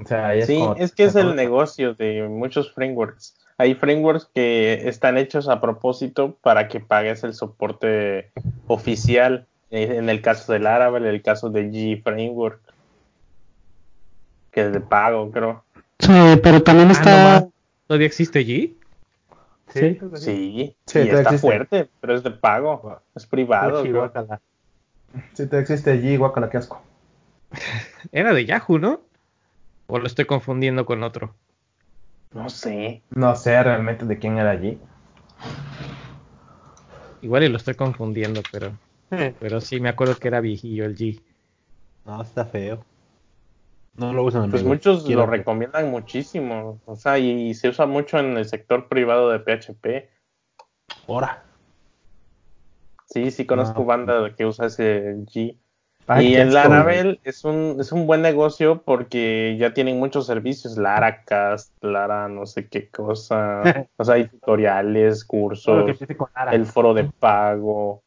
O sea, es sí, es que es el negocio de muchos frameworks hay frameworks que están hechos a propósito para que pagues el soporte oficial. Eh, en el caso del Laravel, en el caso de G Framework, que es de pago, creo. Sí, pero también ah, está. ¿Todavía existe G? Sí, sí, sí, está fuerte, pero es de pago, es privado. Sí, te existe G, guacala, qué asco. *laughs* Era de Yahoo, ¿no? ¿O lo estoy confundiendo con otro? No sé. No sé realmente de quién era allí. Igual y lo estoy confundiendo, pero pero sí me acuerdo que era viejillo el G. No, está feo. No lo usan. Pues muchos lo recomiendan muchísimo. O sea, y, se usa mucho en el sector privado de PHP. Ahora. Sí, sí conozco banda que usa ese G. y en Laravel es un, es un buen negocio porque ya tienen muchos servicios, Laracast, Lara no sé qué cosa, *laughs* o sea, hay tutoriales, cursos, el foro de pago,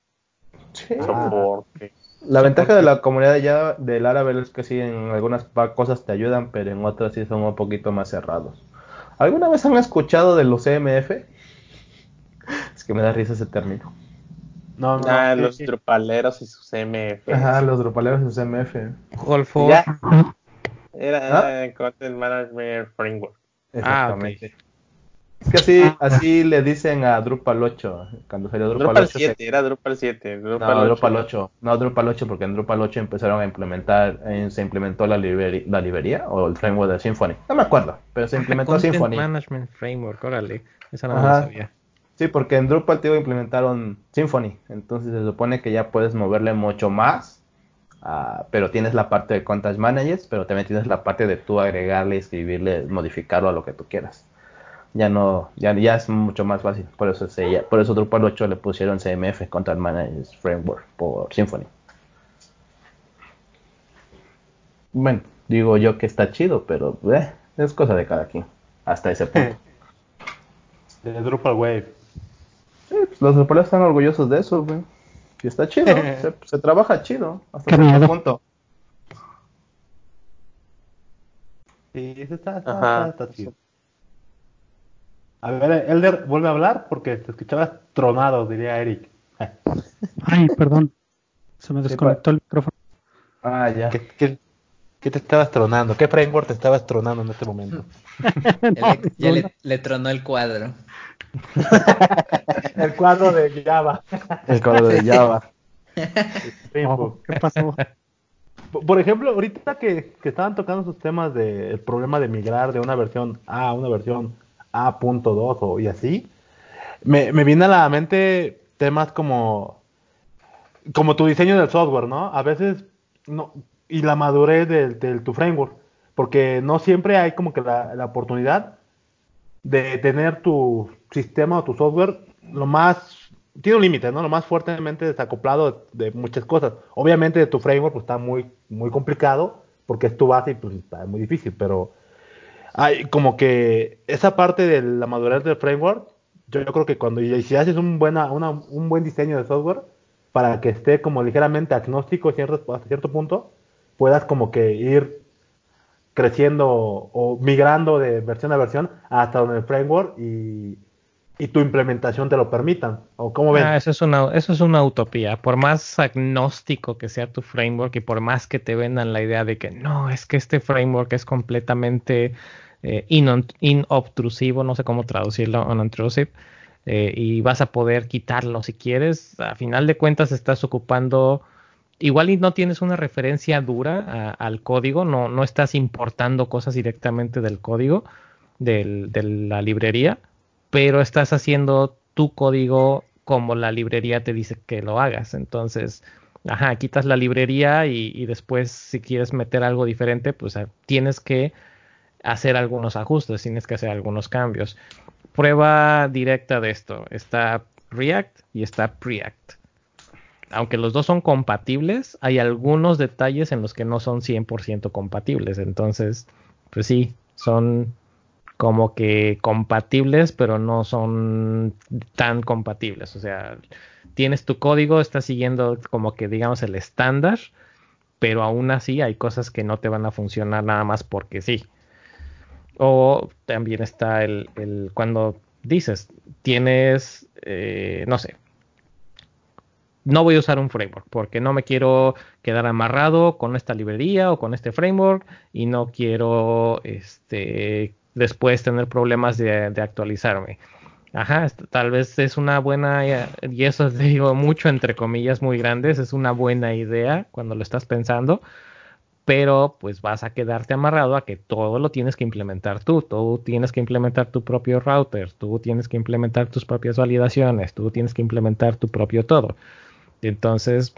soporte. La ventaja de la comunidad ya de Laravel es que sí, en algunas cosas te ayudan, pero en otras sí son un poquito más cerrados. ¿Alguna vez han escuchado de los CMF? *laughs* Es que me da risa ese término. No, no. Ah, los drupaleros y sus CMF. Ajá, los drupaleros y sus CMF. Ya. Era ¿Ah? Content Management Framework. Exactamente. Ah, es que así, así le dicen a Drupal 8. Cuando salió Drupal, Drupal 7, era Drupal 7. Drupal no, 8. Drupal 8. No, Drupal 8, porque en Drupal 8 empezaron a implementar, eh, se implementó la, librería, la librería o el framework de Symfony. No me acuerdo, pero se implementó Content Symfony. Management Framework, órale. Esa no la sabía. Sí, porque en Drupal tío implementaron Symfony, entonces se supone que ya puedes moverle mucho más, uh, pero tienes la parte de Contact Managers, pero también tienes la parte de tú agregarle, escribirle, modificarlo a lo que tú quieras. Ya no, ya, ya es mucho más fácil, por eso se, por eso Drupal 8 le pusieron CMF, Contact Managers Framework, por Symfony. Bueno, digo yo que está chido, pero eh, es cosa de cada quien, hasta ese punto. *laughs* De Drupal Wave. Los japoneses están orgullosos de eso, güey. Y está chido, *laughs* se, trabaja chido, hasta cierto punto. Sí, eso está, está, está, chido. A ver, Elder, vuelve a hablar porque te escuchabas tronado, diría Eric. *laughs* Ay, perdón. Se me desconectó el micrófono. Ah, ya. ¿Qué, qué, te estabas tronando? ¿Qué framework te estabas tronando en este momento? *laughs* ya, le, le, tronó el cuadro. *laughs* el cuadro de Java. El cuadro de Java. *laughs* ¿Qué pasó? Por ejemplo, ahorita que, estaban tocando sus temas del problema de migrar de una versión A a una versión A.2 o y así, me, me viene a la mente temas como como tu diseño del software, ¿no? A veces no y la madurez de, tu framework, porque no siempre hay como que la, la oportunidad de tener tu sistema o tu software lo más tiene un límite, ¿no? Lo más fuertemente desacoplado de, muchas cosas. Obviamente de tu framework pues, está muy muy complicado porque es tu base y pues está muy difícil, pero hay como que esa parte de la madurez del framework, yo, creo que cuando y si haces un buena una, un buen diseño de software para que esté como ligeramente agnóstico hasta cierto punto, puedas como que ir creciendo o migrando de versión a versión hasta donde el framework y, tu implementación te lo permitan. ¿O cómo ven? Ah, eso, es una, eso es una utopía. Por más agnóstico que sea tu framework y por más que te vendan la idea de que no, es que este framework es completamente eh, inobtrusivo, no sé cómo traducirlo, unobtrusive, eh, y vas a poder quitarlo si quieres, a final de cuentas estás ocupando igual y no tienes una referencia dura al código, no, no estás importando cosas directamente del código de la librería, pero estás haciendo tu código como la librería te dice que lo hagas. Entonces, ajá, quitas la librería y, y después si quieres meter algo diferente, pues ah, tienes que hacer algunos ajustes, tienes que hacer algunos cambios. Prueba directa de esto, está React y está Preact aunque los dos son compatibles, hay algunos detalles en los que no son 100% compatibles. Entonces, pues sí, son como que compatibles, pero no son tan compatibles. O sea, tienes tu código, estás siguiendo como que digamos el estándar, pero aún así hay cosas que no te van a funcionar nada más porque sí. O también está el, el cuando dices, tienes, eh, no sé, no voy a usar un framework porque no me quiero quedar amarrado con esta librería o con este framework y no quiero este, después tener problemas de, actualizarme. Ajá, tal vez es una buena, y eso digo mucho entre comillas muy grandes, es una buena idea cuando lo estás pensando, pero pues vas a quedarte amarrado a que todo lo tienes que implementar tú, tú tienes que implementar tu propio router, tú tienes que implementar tus propias validaciones, tú tienes que implementar tu propio todo. Entonces,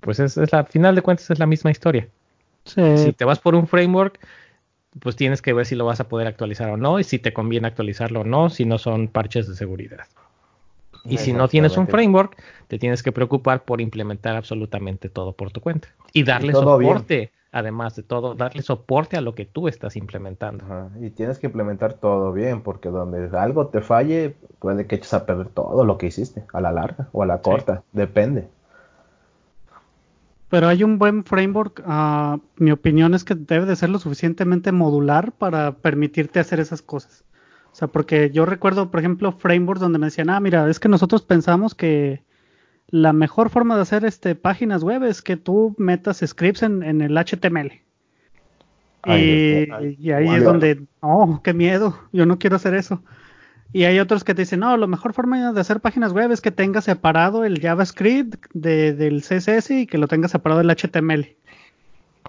pues es, es la, final de cuentas es la misma historia. Si te vas por un framework, pues tienes que ver si lo vas a poder actualizar o no, y si te conviene actualizarlo o no, si no son parches de seguridad. Y si no tienes un framework, te tienes que preocupar por implementar absolutamente todo por tu cuenta. Y darle soporte, además de todo, darle soporte a lo que tú estás implementando. Y tienes que implementar todo bien, porque donde algo te falle, puede que eches a perder todo lo que hiciste, a la larga o a la corta, depende. Pero hay un buen framework, uh, mi opinión es que debe de ser lo suficientemente modular para permitirte hacer esas cosas. O sea, porque yo recuerdo, por ejemplo, frameworks donde me decían, ah, mira, es que nosotros pensamos que la mejor forma de hacer este páginas web es que tú metas scripts en, el HTML. y, ahí es donde, oh, qué miedo, yo no quiero hacer eso. Y hay otros que te dicen, no, la mejor forma de hacer páginas web es que tengas separado el JavaScript del CSS y que lo tengas separado del HTML.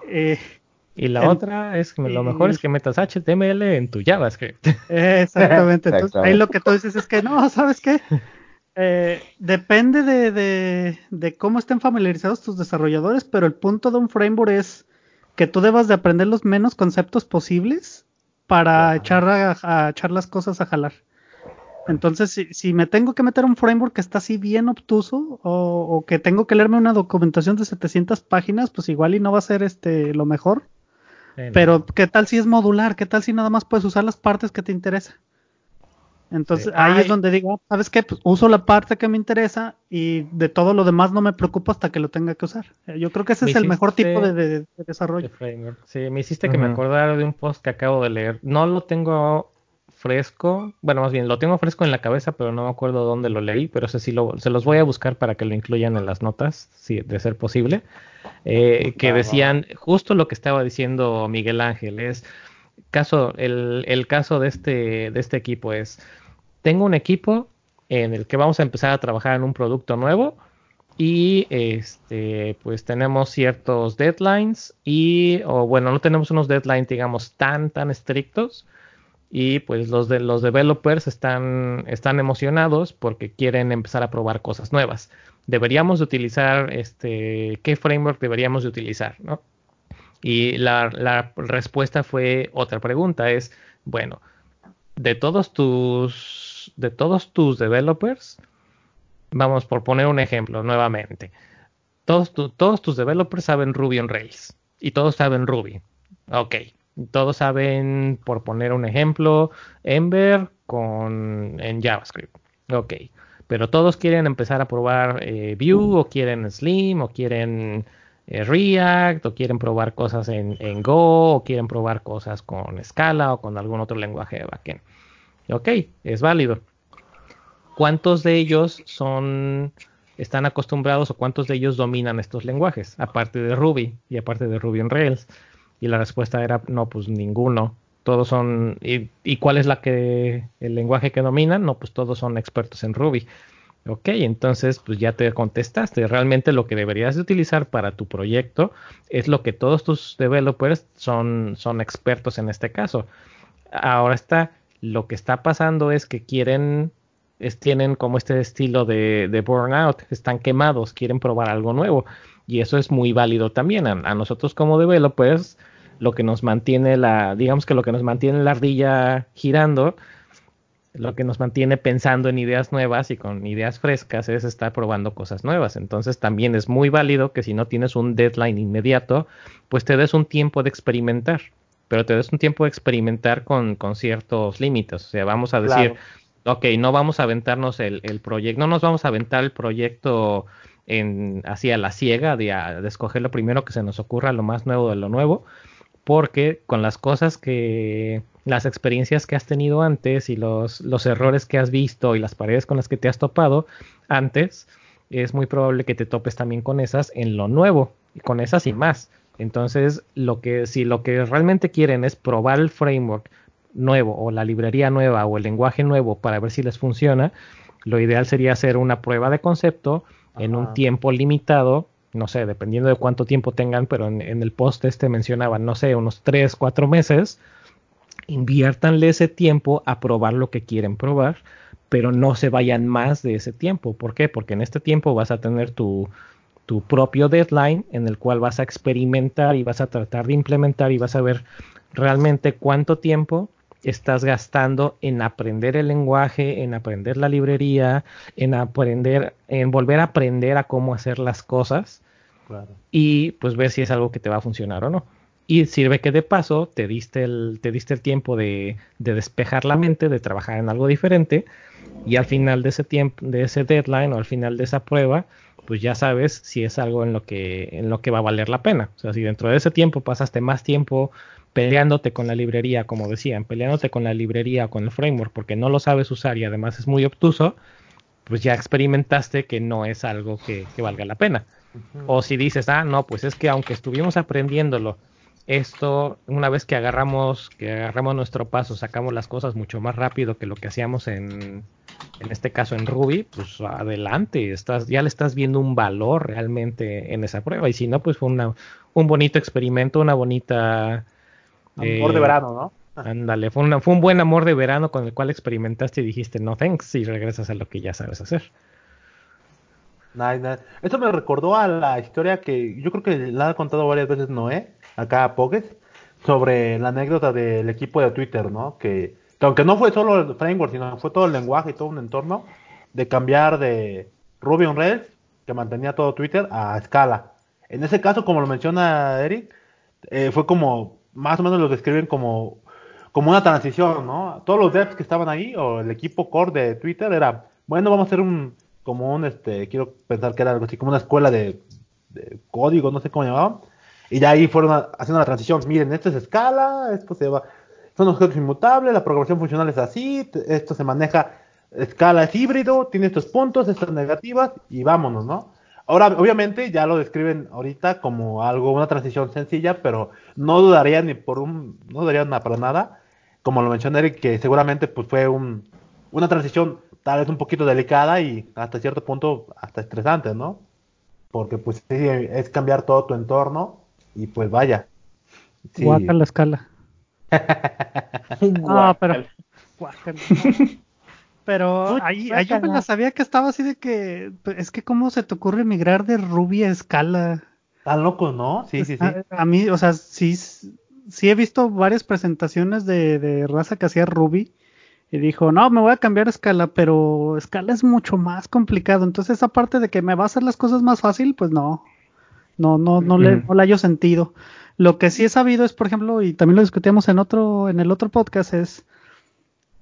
Eh, y la otra es que lo mejor es que metas HTML en tu JavaScript. Exactamente. Entonces, ahí lo que tú dices es que no, ¿sabes qué? Eh, depende de, de, cómo estén familiarizados tus desarrolladores, pero el punto de un framework es que tú debas de aprender los menos conceptos posibles para echar, a, echar las cosas a jalar. Entonces, si, si, me tengo que meter un framework que está así bien obtuso o, o, que tengo que leerme una documentación de 700 páginas, pues igual y no va a ser este lo mejor. Pero, ¿qué tal si es modular? ¿Qué tal si nada más puedes usar las partes que te interesan? Entonces, ahí es donde digo, ¿sabes qué? Pues uso la parte que me interesa y de todo lo demás no me preocupo hasta que lo tenga que usar. Eh, yo creo que ese es el mejor tipo de, desarrollo. sí, me hiciste que me acordara de un post que acabo de leer. No lo tengo fresco, bueno, más bien lo tengo fresco en la cabeza, pero no me acuerdo dónde lo leí, pero sé si lo, se los voy a buscar para que lo incluyan en las notas, si de ser posible. Eh, que decían justo lo que estaba diciendo Miguel Ángel, es caso, el, el caso de este, de este equipo es, tengo un equipo en el que vamos a empezar a trabajar en un producto nuevo y este pues tenemos ciertos deadlines y o bueno no tenemos unos deadlines digamos tan tan estrictos y pues los de los developers están están emocionados porque quieren empezar a probar cosas nuevas. Deberíamos utilizar, este, qué framework deberíamos de utilizar, ¿no? Y la, la respuesta fue otra pregunta, es, bueno, de todos tus, de todos tus developers, vamos por poner un ejemplo nuevamente, todos, todos tus developers saben Ruby on Rails y todos saben Ruby, ok, todos saben, por poner un ejemplo, Ember con, en JavaScript, ok, pero todos quieren empezar a probar eh, Vue o quieren Slim o quieren eh, React o quieren probar cosas en, Go o quieren probar cosas con Scala o con algún otro lenguaje de backend. Ok, es válido. ¿Cuántos de ellos son están acostumbrados o cuántos de ellos dominan estos lenguajes, aparte de Ruby y aparte de Ruby on Rails? Y la respuesta era no, pues ninguno. Todos son y, cuál es la que el lenguaje que dominan no pues todos son expertos en Ruby. Ok entonces pues ya te contestaste. Realmente lo que deberías de utilizar para tu proyecto es lo que todos tus developers son son expertos en este caso. Ahora está lo que está pasando es que quieren tienen como este estilo de, de, burnout están quemados quieren probar algo nuevo y eso es muy válido también a nosotros como developers lo que nos mantiene la, digamos que lo que nos mantiene la ardilla girando, lo que nos mantiene pensando en ideas nuevas y con ideas frescas es estar probando cosas nuevas. Entonces también es muy válido que si no tienes un deadline inmediato, pues te des un tiempo de experimentar, pero te des un tiempo de experimentar con, con ciertos límites. O sea, vamos a decir, ok, no vamos a aventarnos el, el proyecto, no nos vamos a aventar el proyecto en, hacia la ciega de, de escoger lo primero que se nos ocurra, lo más nuevo de lo nuevo, porque con las cosas que, las experiencias que has tenido antes y los, los errores que has visto y las paredes con las que te has topado antes, es muy probable que te topes también con esas en lo nuevo, y con esas y más. Entonces, lo que, si lo que realmente quieren es probar el framework nuevo o la librería nueva o el lenguaje nuevo para ver si les funciona, lo ideal sería hacer una prueba de concepto en un tiempo limitado no sé, dependiendo de cuánto tiempo tengan, pero en, el post este mencionaban, no sé, unos 3, 4 meses, inviértanle ese tiempo a probar lo que quieren probar, pero no se vayan más de ese tiempo. ¿Por qué? Porque en este tiempo vas a tener tu, tu propio deadline en el cual vas a experimentar y vas a tratar de implementar y vas a ver realmente cuánto tiempo estás gastando en aprender el lenguaje, en aprender la librería, en aprender, en volver a aprender a cómo hacer las cosas y pues ver si es algo que te va a funcionar o no. Y sirve que de paso te diste el, te diste el tiempo de, de despejar la mente, de trabajar en algo diferente y al final de ese tiempo, de ese deadline o al final de esa prueba, pues ya sabes si es algo en lo que, en lo que va a valer la pena. O sea, si dentro de ese tiempo pasaste más tiempo peleándote con la librería, como decían, peleándote con la librería o con el framework porque no lo sabes usar y además es muy obtuso, pues ya experimentaste que no es algo que, valga la pena. O si dices, ah, no, pues es que aunque estuvimos aprendiéndolo, esto, una vez que agarramos, que agarramos nuestro paso, sacamos las cosas mucho más rápido que lo que hacíamos en, en este caso en Ruby, pues adelante, estás, ya le estás viendo un valor realmente en esa prueba. Y si no, pues fue una, un bonito experimento, una bonita Amor de eh, verano, ¿no? Ándale, fue, fue un buen amor de verano con el cual experimentaste y dijiste no thanks y regresas a lo que ya sabes hacer. Nice, Eso me recordó a la historia que yo creo que la ha contado varias veces Noé, acá a Pogues, sobre la anécdota del equipo de Twitter, ¿no? Que, aunque no fue solo el framework, sino fue todo el lenguaje y todo un entorno, de cambiar de Ruby on Rails, que mantenía todo Twitter, a Scala. En ese caso, como lo menciona Eric, eh, fue como más o menos lo describen como, como una transición, ¿no? Todos los devs que estaban ahí, o el equipo core de Twitter, era, bueno, vamos a hacer un, como un, este, quiero pensar que era algo así, como una escuela de, código, no sé cómo llamaban, y ya ahí fueron haciendo la transición, miren, esto es escala, esto se va, son objetos inmutables, la programación funcional es así, esto se maneja, escala es híbrido, tiene estos puntos, estas negativas, y vámonos, ¿no? Ahora, obviamente, ya lo describen ahorita como algo, una transición sencilla, pero no dudaría ni por un, no dudaría nada para nada, como lo mencionó Eric, que seguramente pues fue un, una transición tal vez un poquito delicada y hasta cierto punto hasta estresante, ¿no? Porque pues sí, es cambiar todo tu entorno y pues vaya. Sí. la escala. no, *laughs* pero... *laughs* Pero ahí, yo me la sabía que estaba así de que. Pues, es que, ¿cómo se te ocurre migrar de Ruby a escala? Tan loco, ¿no? Sí, sí, sí. A, mí, o sea, sí, sí he visto varias presentaciones de, de raza que hacía Ruby y dijo, no, me voy a cambiar a escala, pero escala es mucho más complicado. Entonces, esa parte de que me va a hacer las cosas más fácil, pues no, no, no, no, le, no le hallo sentido. Lo que sí he sabido es, por ejemplo, y también lo discutíamos en otro, en el otro podcast, es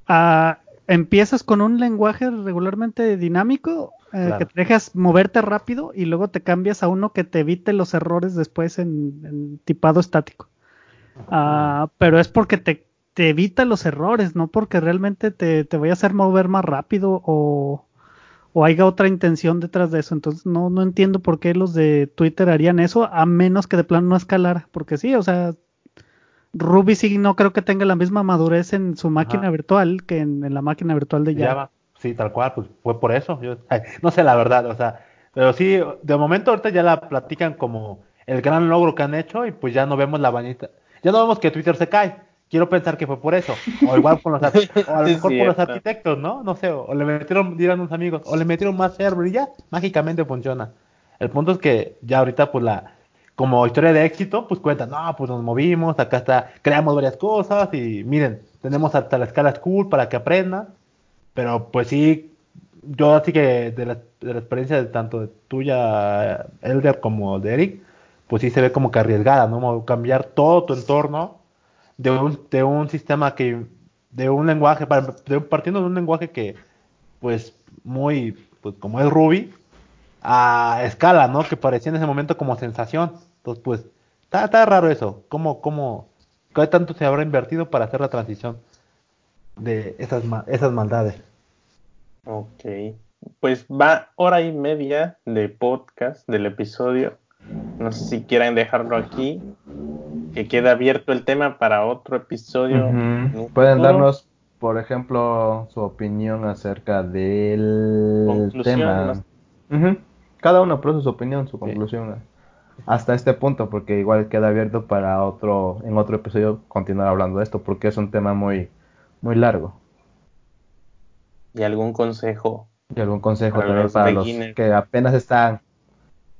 a empiezas con un lenguaje regularmente dinámico eh, que te dejas moverte rápido y luego te cambias a uno que te evite los errores después en, tipado estático. Ah, pero es porque te, te, evita los errores, no porque realmente te, te vaya a hacer mover más rápido o, o haya otra intención detrás de eso. Entonces no, no entiendo por qué los de Twitter harían eso, a menos que de plano no escalara. Porque sí, o sea, Ruby sí no creo que tenga la misma madurez en su máquina virtual que en, la máquina virtual de Java. Sí, tal cual, pues fue por eso. no sé la verdad, o sea, pero sí, de momento ahorita ya la platican como el gran logro que han hecho y pues ya no vemos la bañita. Ya no vemos que Twitter se cae. Quiero pensar que fue por eso. O igual con los, *laughs* o a lo mejor por los arquitectos, ¿no? No sé, o, le metieron, dirán unos amigos, o le metieron más server y ya, mágicamente funciona. El punto es que ya ahorita pues la, como historia de éxito, pues cuentan, no, pues nos movimos, acá está, creamos varias cosas y miren, tenemos hasta la escala school para que aprendan, pero pues sí, yo así que de la, de la experiencia de tanto de tuya, Elder, como de Eric, pues sí se ve como que arriesgada, ¿no? Cambiar todo tu entorno de un, de un sistema que, de un lenguaje, partiendo de un lenguaje que, pues, muy, pues como es Ruby, a escala, ¿no? Que parecía en ese momento como sensación. Entonces, pues, está, raro eso. ¿Cómo, cómo, qué tanto se habrá invertido para hacer la transición de esas, esas maldades? Ok. Pues va hora y media de podcast del episodio. No sé si quieren dejarlo aquí. Que quede abierto el tema para otro episodio. Pueden darnos, por ejemplo, su opinión acerca del tema. Cada uno produce su opinión, su conclusión hasta este punto, porque igual queda abierto para otro, en otro episodio continuar hablando de esto, porque es un tema muy, muy largo. ¿Y algún consejo? Y algún consejo para los, para los que apenas están,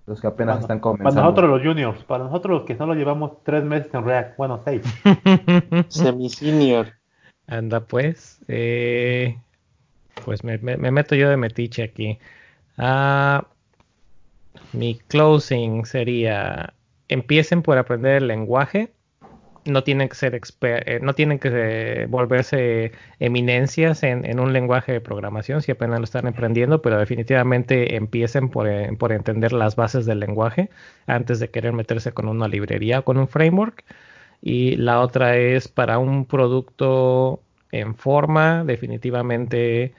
los que apenas están comenzando. Para nosotros los juniors, para nosotros los que solo llevamos tres meses en React, bueno, seis. *laughs* Semi-senior. Anda pues, eh, pues me, me, meto yo de metiche aquí. Ah, mi closing sería, empiecen por aprender el lenguaje, no tienen que ser eh, no tienen que volverse eminencias en, un lenguaje de programación si apenas lo están aprendiendo, pero definitivamente empiecen por, eh, por, entender las bases del lenguaje antes de querer meterse con una librería o con un framework. Y la otra es para un producto en forma, definitivamente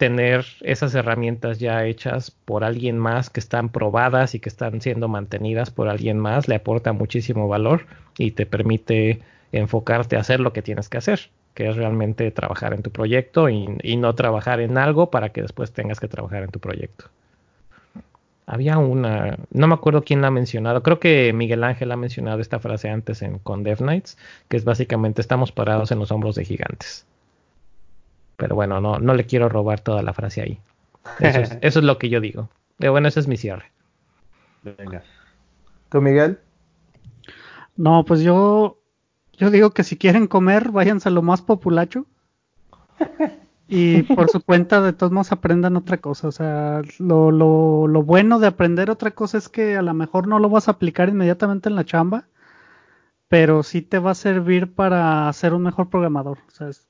tener esas herramientas ya hechas por alguien más que están probadas y que están siendo mantenidas por alguien más le aporta muchísimo valor y te permite enfocarte a hacer lo que tienes que hacer, que es realmente trabajar en tu proyecto y, no trabajar en algo para que después tengas que trabajar en tu proyecto. Había una, no me acuerdo quién la ha mencionado, creo que Miguel Ángel ha mencionado esta frase antes en, con Dev Nights, que es básicamente estamos parados en los hombros de gigantes. Pero bueno, no, no le quiero robar toda la frase ahí. Eso es, *laughs* eso es lo que yo digo. Pero bueno, ese es mi cierre. Venga. ¿Tú, Miguel? No, pues yo, yo digo que si quieren comer, váyanse a lo más populacho. *laughs* Y por su cuenta, de todos modos, aprendan otra cosa. O sea, lo, lo, lo bueno de aprender otra cosa es que a lo mejor no lo vas a aplicar inmediatamente en la chamba, pero sí te va a servir para ser un mejor programador. O sea, es,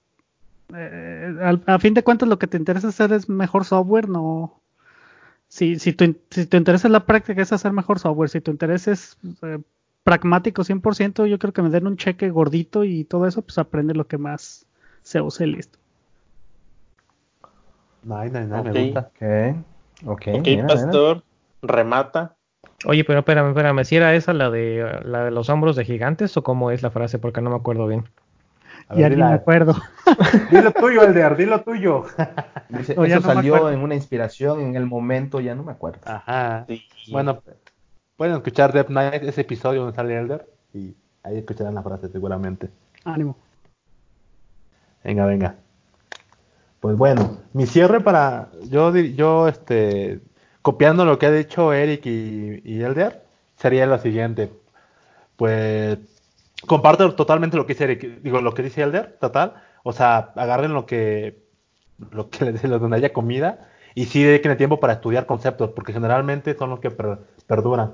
eh, a fin de cuentas lo que te interesa hacer es mejor software, no... Si, si, tu, si tu interés es la práctica es hacer mejor software, si tu interés es eh, pragmático 100%, yo creo que me den un cheque gordito y todo eso, pues aprende lo que más se use listo. No, no, no, me gusta. Ok, ok, pastor, remata. Oye, pero espérame, espérame, si era esa la de la de los hombros de gigantes o cómo es la frase, porque no me acuerdo bien *laughs* *laughs* ya ni me acuerdo. Dilo tuyo, Elder, dilo tuyo. eso salió en una inspiración en el momento, ya no me acuerdo. Ajá. Bueno, pueden escuchar Death Night, ese episodio donde sale Elder, y ahí escucharán la frase seguramente. Ánimo. Venga, venga. Pues bueno, mi cierre para. Yo, yo este, copiando lo que ha dicho Eric y, y Elder, sería lo siguiente. Pues comparto totalmente lo que dice digo, lo que dice Elder, total. O sea, agarren lo que, lo que les donde haya comida y sí dediquen el tiempo para estudiar conceptos, porque generalmente son los que perduran.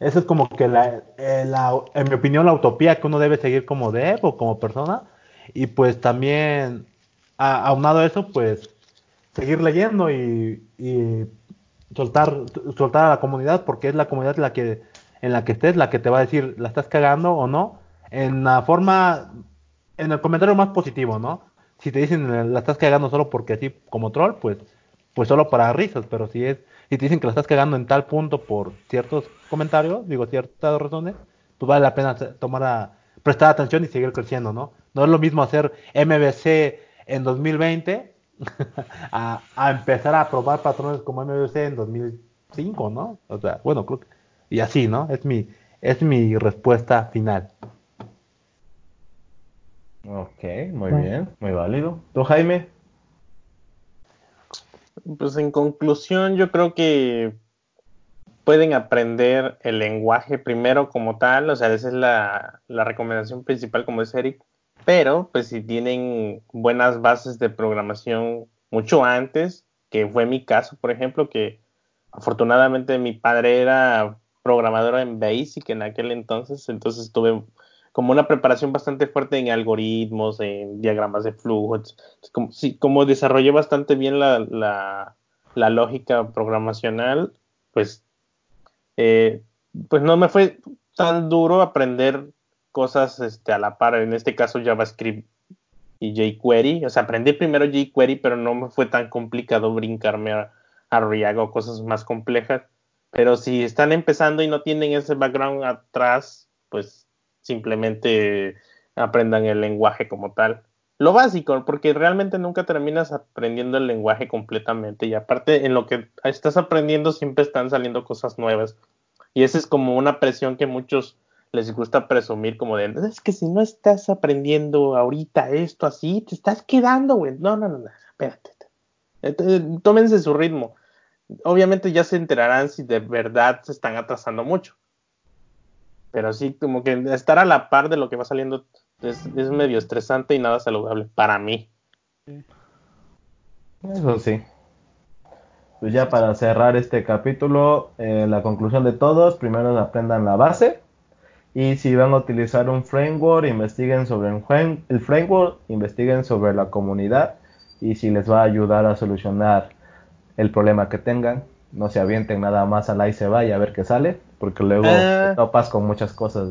Eso es como que la, eh, en mi opinión, la utopía que uno debe seguir como dev o como persona. Y pues también, aunado a eso, pues seguir leyendo y, y, soltar, soltar a la comunidad, porque es la comunidad la que, en la que estés, la que te va a decir, ¿la estás cagando o no? En la forma, en el comentario más positivo, ¿no? Si te dicen la estás cagando solo porque así como troll, pues, pues solo para risas, pero si es, si te dicen que la estás cagando en tal punto por ciertos comentarios, digo ciertas razones, pues vale la pena tomar a, prestar atención y seguir creciendo, ¿no? No es lo mismo hacer MVC en 2020 *laughs* a, a, empezar a probar patrones como MVC en 2005, ¿no? O sea, bueno, creo que, y así, ¿no? Es mi, es mi respuesta final. Ok, muy bien, muy válido. ¿Tú, Jaime? Pues en conclusión, yo creo que pueden aprender el lenguaje primero como tal, o sea, esa es la, la recomendación principal, como dice Eric, pero pues si tienen buenas bases de programación mucho antes, que fue mi caso, por ejemplo, que afortunadamente mi padre era programador en Basic en aquel entonces, entonces tuve como una preparación bastante fuerte en algoritmos, en diagramas de flujo. Como, desarrollé bastante bien la, la, lógica programacional, pues, eh, pues no me fue tan duro aprender cosas este, a la par, en este caso JavaScript y jQuery. O sea, aprendí primero jQuery, pero no me fue tan complicado brincarme a, a React o cosas más complejas. Pero si están empezando y no tienen ese background atrás, pues simplemente aprendan el lenguaje como tal. lo básico, porque realmente nunca terminas aprendiendo el lenguaje completamente y aparte en lo que estás aprendiendo siempre están saliendo cosas nuevas. Y esa es como una presión que muchos les gusta presumir como de, es que si no estás aprendiendo ahorita esto así, te estás quedando, güey. No, no, no, no, espérate. Tómense su ritmo. Obviamente ya se enterarán si de verdad se están atrasando mucho. Pero sí, como que estar a la par de lo que va saliendo es, medio estresante y nada saludable para mí. Eso sí. Pues ya para cerrar este capítulo, eh, la conclusión de todos, primero aprendan la base y si van a utilizar un framework, investiguen sobre el framework, investiguen sobre la comunidad y si les va a ayudar a solucionar el problema que tengan. No se avienten nada más a la y se vaya a ver qué sale, porque luego ah. te topas con muchas cosas.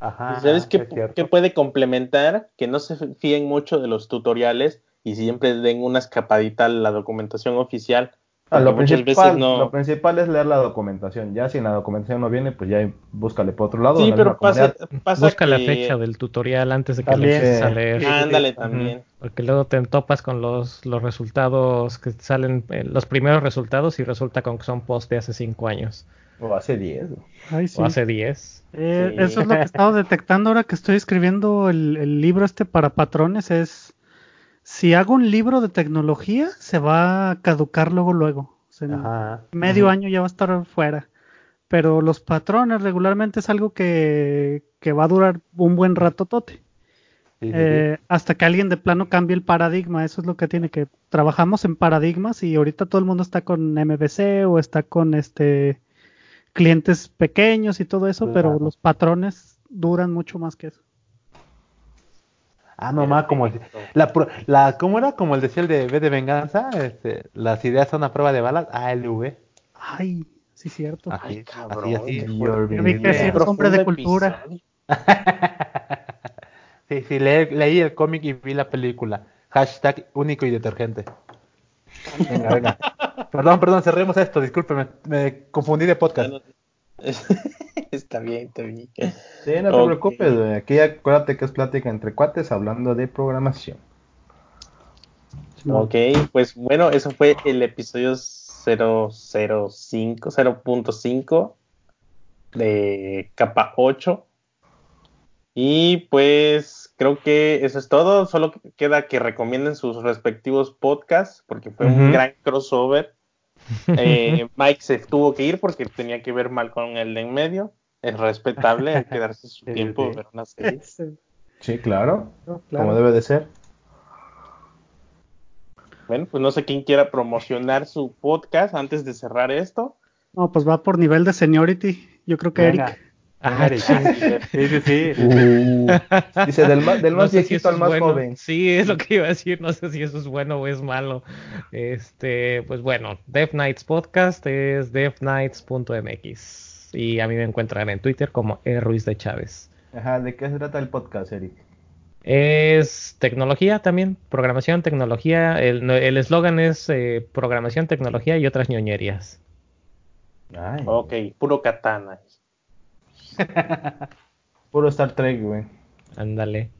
Ajá, ¿Sabes qué, puede complementar? Que no se fíen mucho de los tutoriales y siempre den una escapadita a la documentación oficial. Ah, lo, principal, lo principal es leer la documentación. Ya si la documentación no viene, pues ya búscale por otro lado. Sí, pero pasa, Busca la fecha del tutorial antes de que lo empieces a leer. Ándale también. Porque luego te topas con los, los resultados que salen, eh, los primeros resultados y resulta con que son posts de hace cinco años. O hace 10. O hace 10. Eh, eso es lo que he estado detectando ahora que estoy escribiendo el, libro este para patrones. Es si hago un libro de tecnología, se va a caducar luego, luego. medio año ya va a estar fuera. Pero los patrones regularmente es algo que, que va a durar un buen rato tote. Eh, hasta que alguien de plano cambie el paradigma, eso es lo que tiene que trabajamos en paradigmas y ahorita todo el mundo está con MVC o está con este clientes pequeños y todo eso, pero los patrones duran mucho más que eso. Ah, no más como la, la cómo era como el decía el de B de venganza, este, las ideas son a prueba de balas, ALV. Ay, sí cierto. Ay, cabrón, así, así. Yo vi que eres hombre de cultura. *laughs* sí, sí, leí el cómic y vi la película. Hashtag único y detergente. Venga, venga. *laughs* perdón, perdón, cerremos esto, discúlpeme, me confundí de podcast. *laughs* está bien, está bien. Sí, no te preocupes, Aquí acuérdate que es plática entre cuates hablando de programación. Ok, pues bueno, eso fue el episodio 005, 0.5 de capa 8. Y pues creo que eso es todo. Solo queda que recomienden sus respectivos podcasts porque fue un gran crossover. Eh, Mike se tuvo que ir porque tenía que ver mal con el de en medio. Es respetable, hay que darse su *laughs* tiempo ver una serie. *laughs* Sí, claro, como debe de ser. Bueno, pues no sé quién quiera promocionar su podcast antes de cerrar esto. No, pues va por nivel de seniority. Yo creo que Eric. Ah, sí, sí, sí. *laughs* Uh. dice, del más, del más viejito al más joven. Sí, es lo que iba a decir. No sé si eso es bueno o es malo. Este, pues bueno, Death Knights Podcast es deathknights.mx. Y a mí me encuentran en Twitter como E. Ruiz de Chávez. Ajá, ¿de qué se trata el podcast, Eric? Es tecnología también, programación, tecnología. El eslogan es eh, programación, tecnología y otras ñoñerías. Ay. Ok, puro katana. *laughs* Puro Star Trek, güey. Ándale.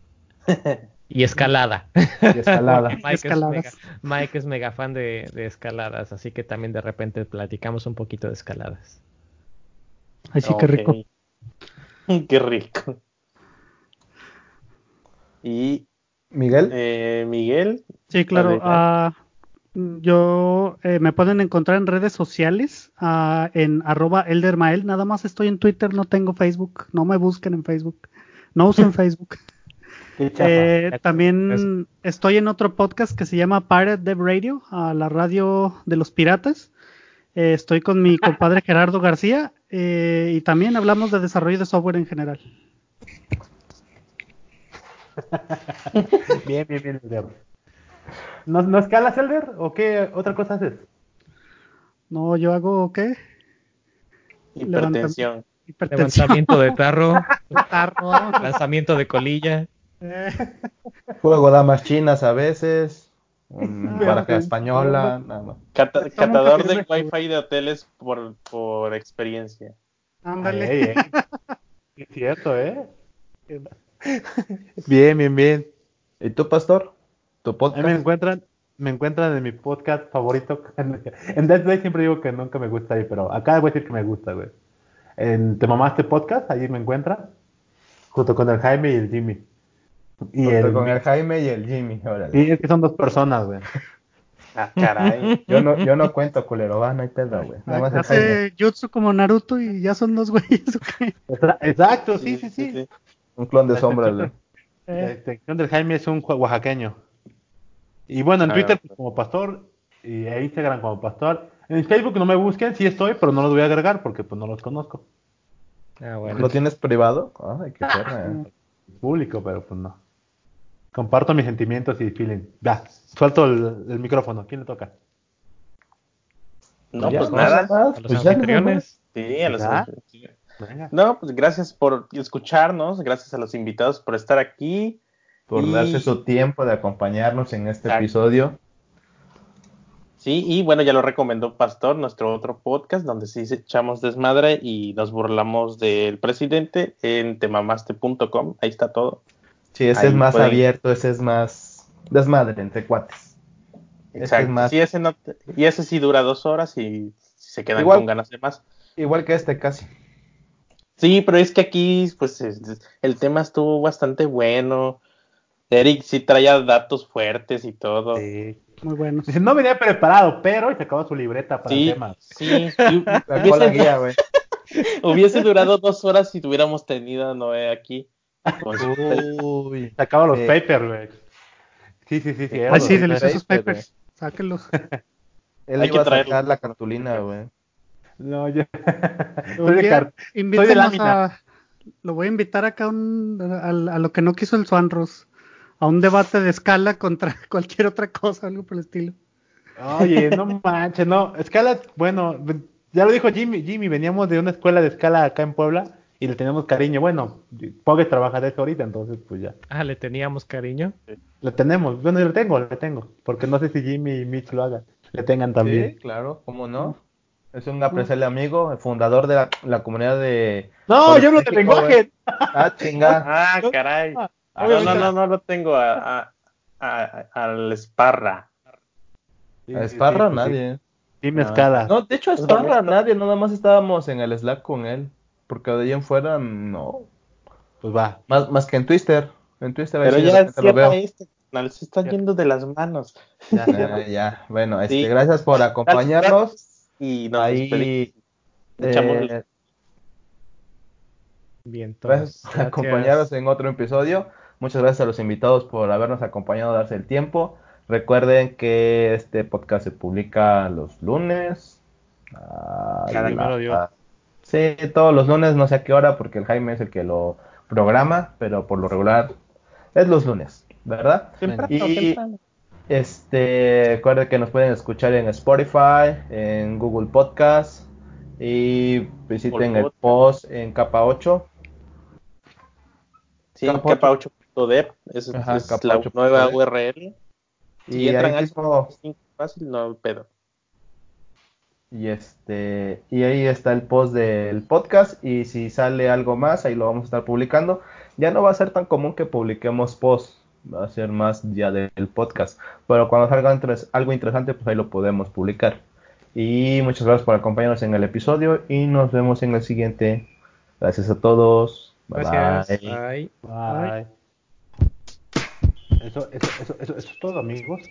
*laughs* Y escalada. Y escalada. *laughs* Mike, Es mega, fan de, escaladas, así que también de repente platicamos un poquito de escaladas. Ay, sí, qué rico. qué rico. Y Miguel. Eh, Miguel. Sí, claro. Yo eh, me pueden encontrar en redes sociales uh, en arroba eldermael. Nada más estoy en Twitter, no tengo Facebook. No me busquen en Facebook. No usen *laughs* Facebook. Eh, también estoy en otro podcast que se llama Pirate Dev Radio, a la radio de los piratas. Eh, estoy con mi compadre Gerardo García y también hablamos de desarrollo de software en general. *laughs* bien, bien, bien. ¿No, ¿No escalas, Elder? ¿O qué otra cosa haces? No, yo hago ¿qué? Hipertensión. Levantamiento de tarro. *laughs* lanzamiento de colilla. Juego damas chinas a veces. Un baraja española. Nada más. catador de wifi de hoteles por, por experiencia. Ándale. *laughs* Es cierto, ¿eh? *laughs* Bien, bien, bien. ¿Y tú, Pastor? ¿Tu podcast? me encuentran, me encuentran en mi podcast favorito. *laughs* En Dead Day siempre digo que nunca me gusta ahí, pero acá voy a decir que me gusta, güey. En Te Mamaste Podcast, allí me encuentran, junto con el Jaime y el Jimmy. Y junto con el Jaime y el Jimmy, órale. Sí, es que son dos personas, güey. Ah, caray. *laughs* Yo no, yo no cuento, culero, va, no hay pedo, güey. Hace jutsu como Naruto y ya son dos güeyes, *laughs* ¿o qué? Exacto, sí, sí, sí. Un clon de sombra, güey. La extensión del Jaime es un oaxaqueño. Y bueno, en ah, Twitter como pastor y en Instagram como pastor. En Facebook no me busquen, sí estoy, pero no los voy a agregar porque pues no los conozco. Ah, bueno. ¿Lo tienes privado? Ay, qué pena. Eh. Público, pero pues no. Comparto mis sentimientos y feeling. Ya, suelto el, micrófono. ¿Quién le toca? No, pues nada. A los pues anfitriones. Sí, a los No, pues gracias por escucharnos, gracias a los invitados por estar aquí. Por darse su tiempo de acompañarnos en este episodio. Sí, y bueno, ya lo recomendó Pastor, nuestro otro podcast, donde sí echamos desmadre y nos burlamos del presidente en temamaste.com, ahí está todo. Sí, ese es más abierto, ese es más desmadre entre cuates. Exacto. ese y ese sí dura dos horas y se quedan con ganas de más. Igual que este casi. Sí, pero es que aquí, pues, el tema estuvo bastante bueno. Eric sí traía datos fuertes y todo. Sí. Muy bueno. no venía preparado, pero se acabó su libreta para el tema. Sí, *laughs* hubiese, guía, hubiese durado dos horas si tuviéramos tenido a Noé aquí. Uy, se acaban los papers, güey. Sí, sí, sí. sí ah, sí, deliciosos papers. Sáquenlos. *laughs* Él Hay iba que a sacar la cartulina, güey. No, yo. *laughs* Soy de, Soy de lámina. Lo voy a invitar acá a, un, a, a, lo que no quiso el Swanros. A un debate de escala contra *laughs* cualquier otra cosa, algo por el estilo. Oye, *laughs* no manches, no. Escala, bueno, ya lo dijo Jimmy. Jimmy, veníamos de una escuela de escala acá en Puebla y le tenemos cariño. Bueno, Pogues trabaja de eso ahorita, entonces pues ya. Ah, ¿le teníamos cariño? Le tenemos, bueno, yo le tengo, le tengo, porque no sé si Jimmy y Mitch lo hagan, le tengan también. Sí, claro, ¿cómo no? Es un apreciable amigo, el fundador de la, comunidad de... No, yo no te lenguaje. Ah, chinga. *laughs* Ah, caray. Ah, no, no, no, no lo tengo a, a, al Esparra. ¿A Esparra? nadie. Dime escala. No, de hecho, a Esparra nadie, nada más estábamos en el Slack con él. Porque de ahí en fuera, no. Pues va. Más, más que en Twitter. En Twister Pero ya cierra este, se está yendo de las manos. Ya, ya, ya. Bueno, este, gracias por acompañarnos. Y nos ahí. Eh, Bien, gracias por acompañarnos en otro episodio. Muchas gracias a los invitados por habernos acompañado, darse el tiempo. Recuerden que este podcast se publica los lunes. Cada la, Sí, todos los lunes, no sé a qué hora, porque el Jaime es el que lo programa, pero por lo regular es los lunes, ¿verdad? y este, recuerden que nos pueden escuchar en Spotify, en Google Podcast y visiten el post en capa 8. Sí, capa 8.dev, es, es la nueva URL. Y, entran mismo... fácil, no pedo. Y este y ahí está el post del podcast y si sale algo más ahí lo vamos a estar publicando. Ya no va a ser tan común que publiquemos post, va a ser más ya del podcast, pero cuando salga algo interesante pues ahí lo podemos publicar. Y muchas gracias por acompañarnos en el episodio y nos vemos en el siguiente. Gracias a todos. Gracias. Bye. Bye. Eso, eso, eso, eso, eso es todo amigos.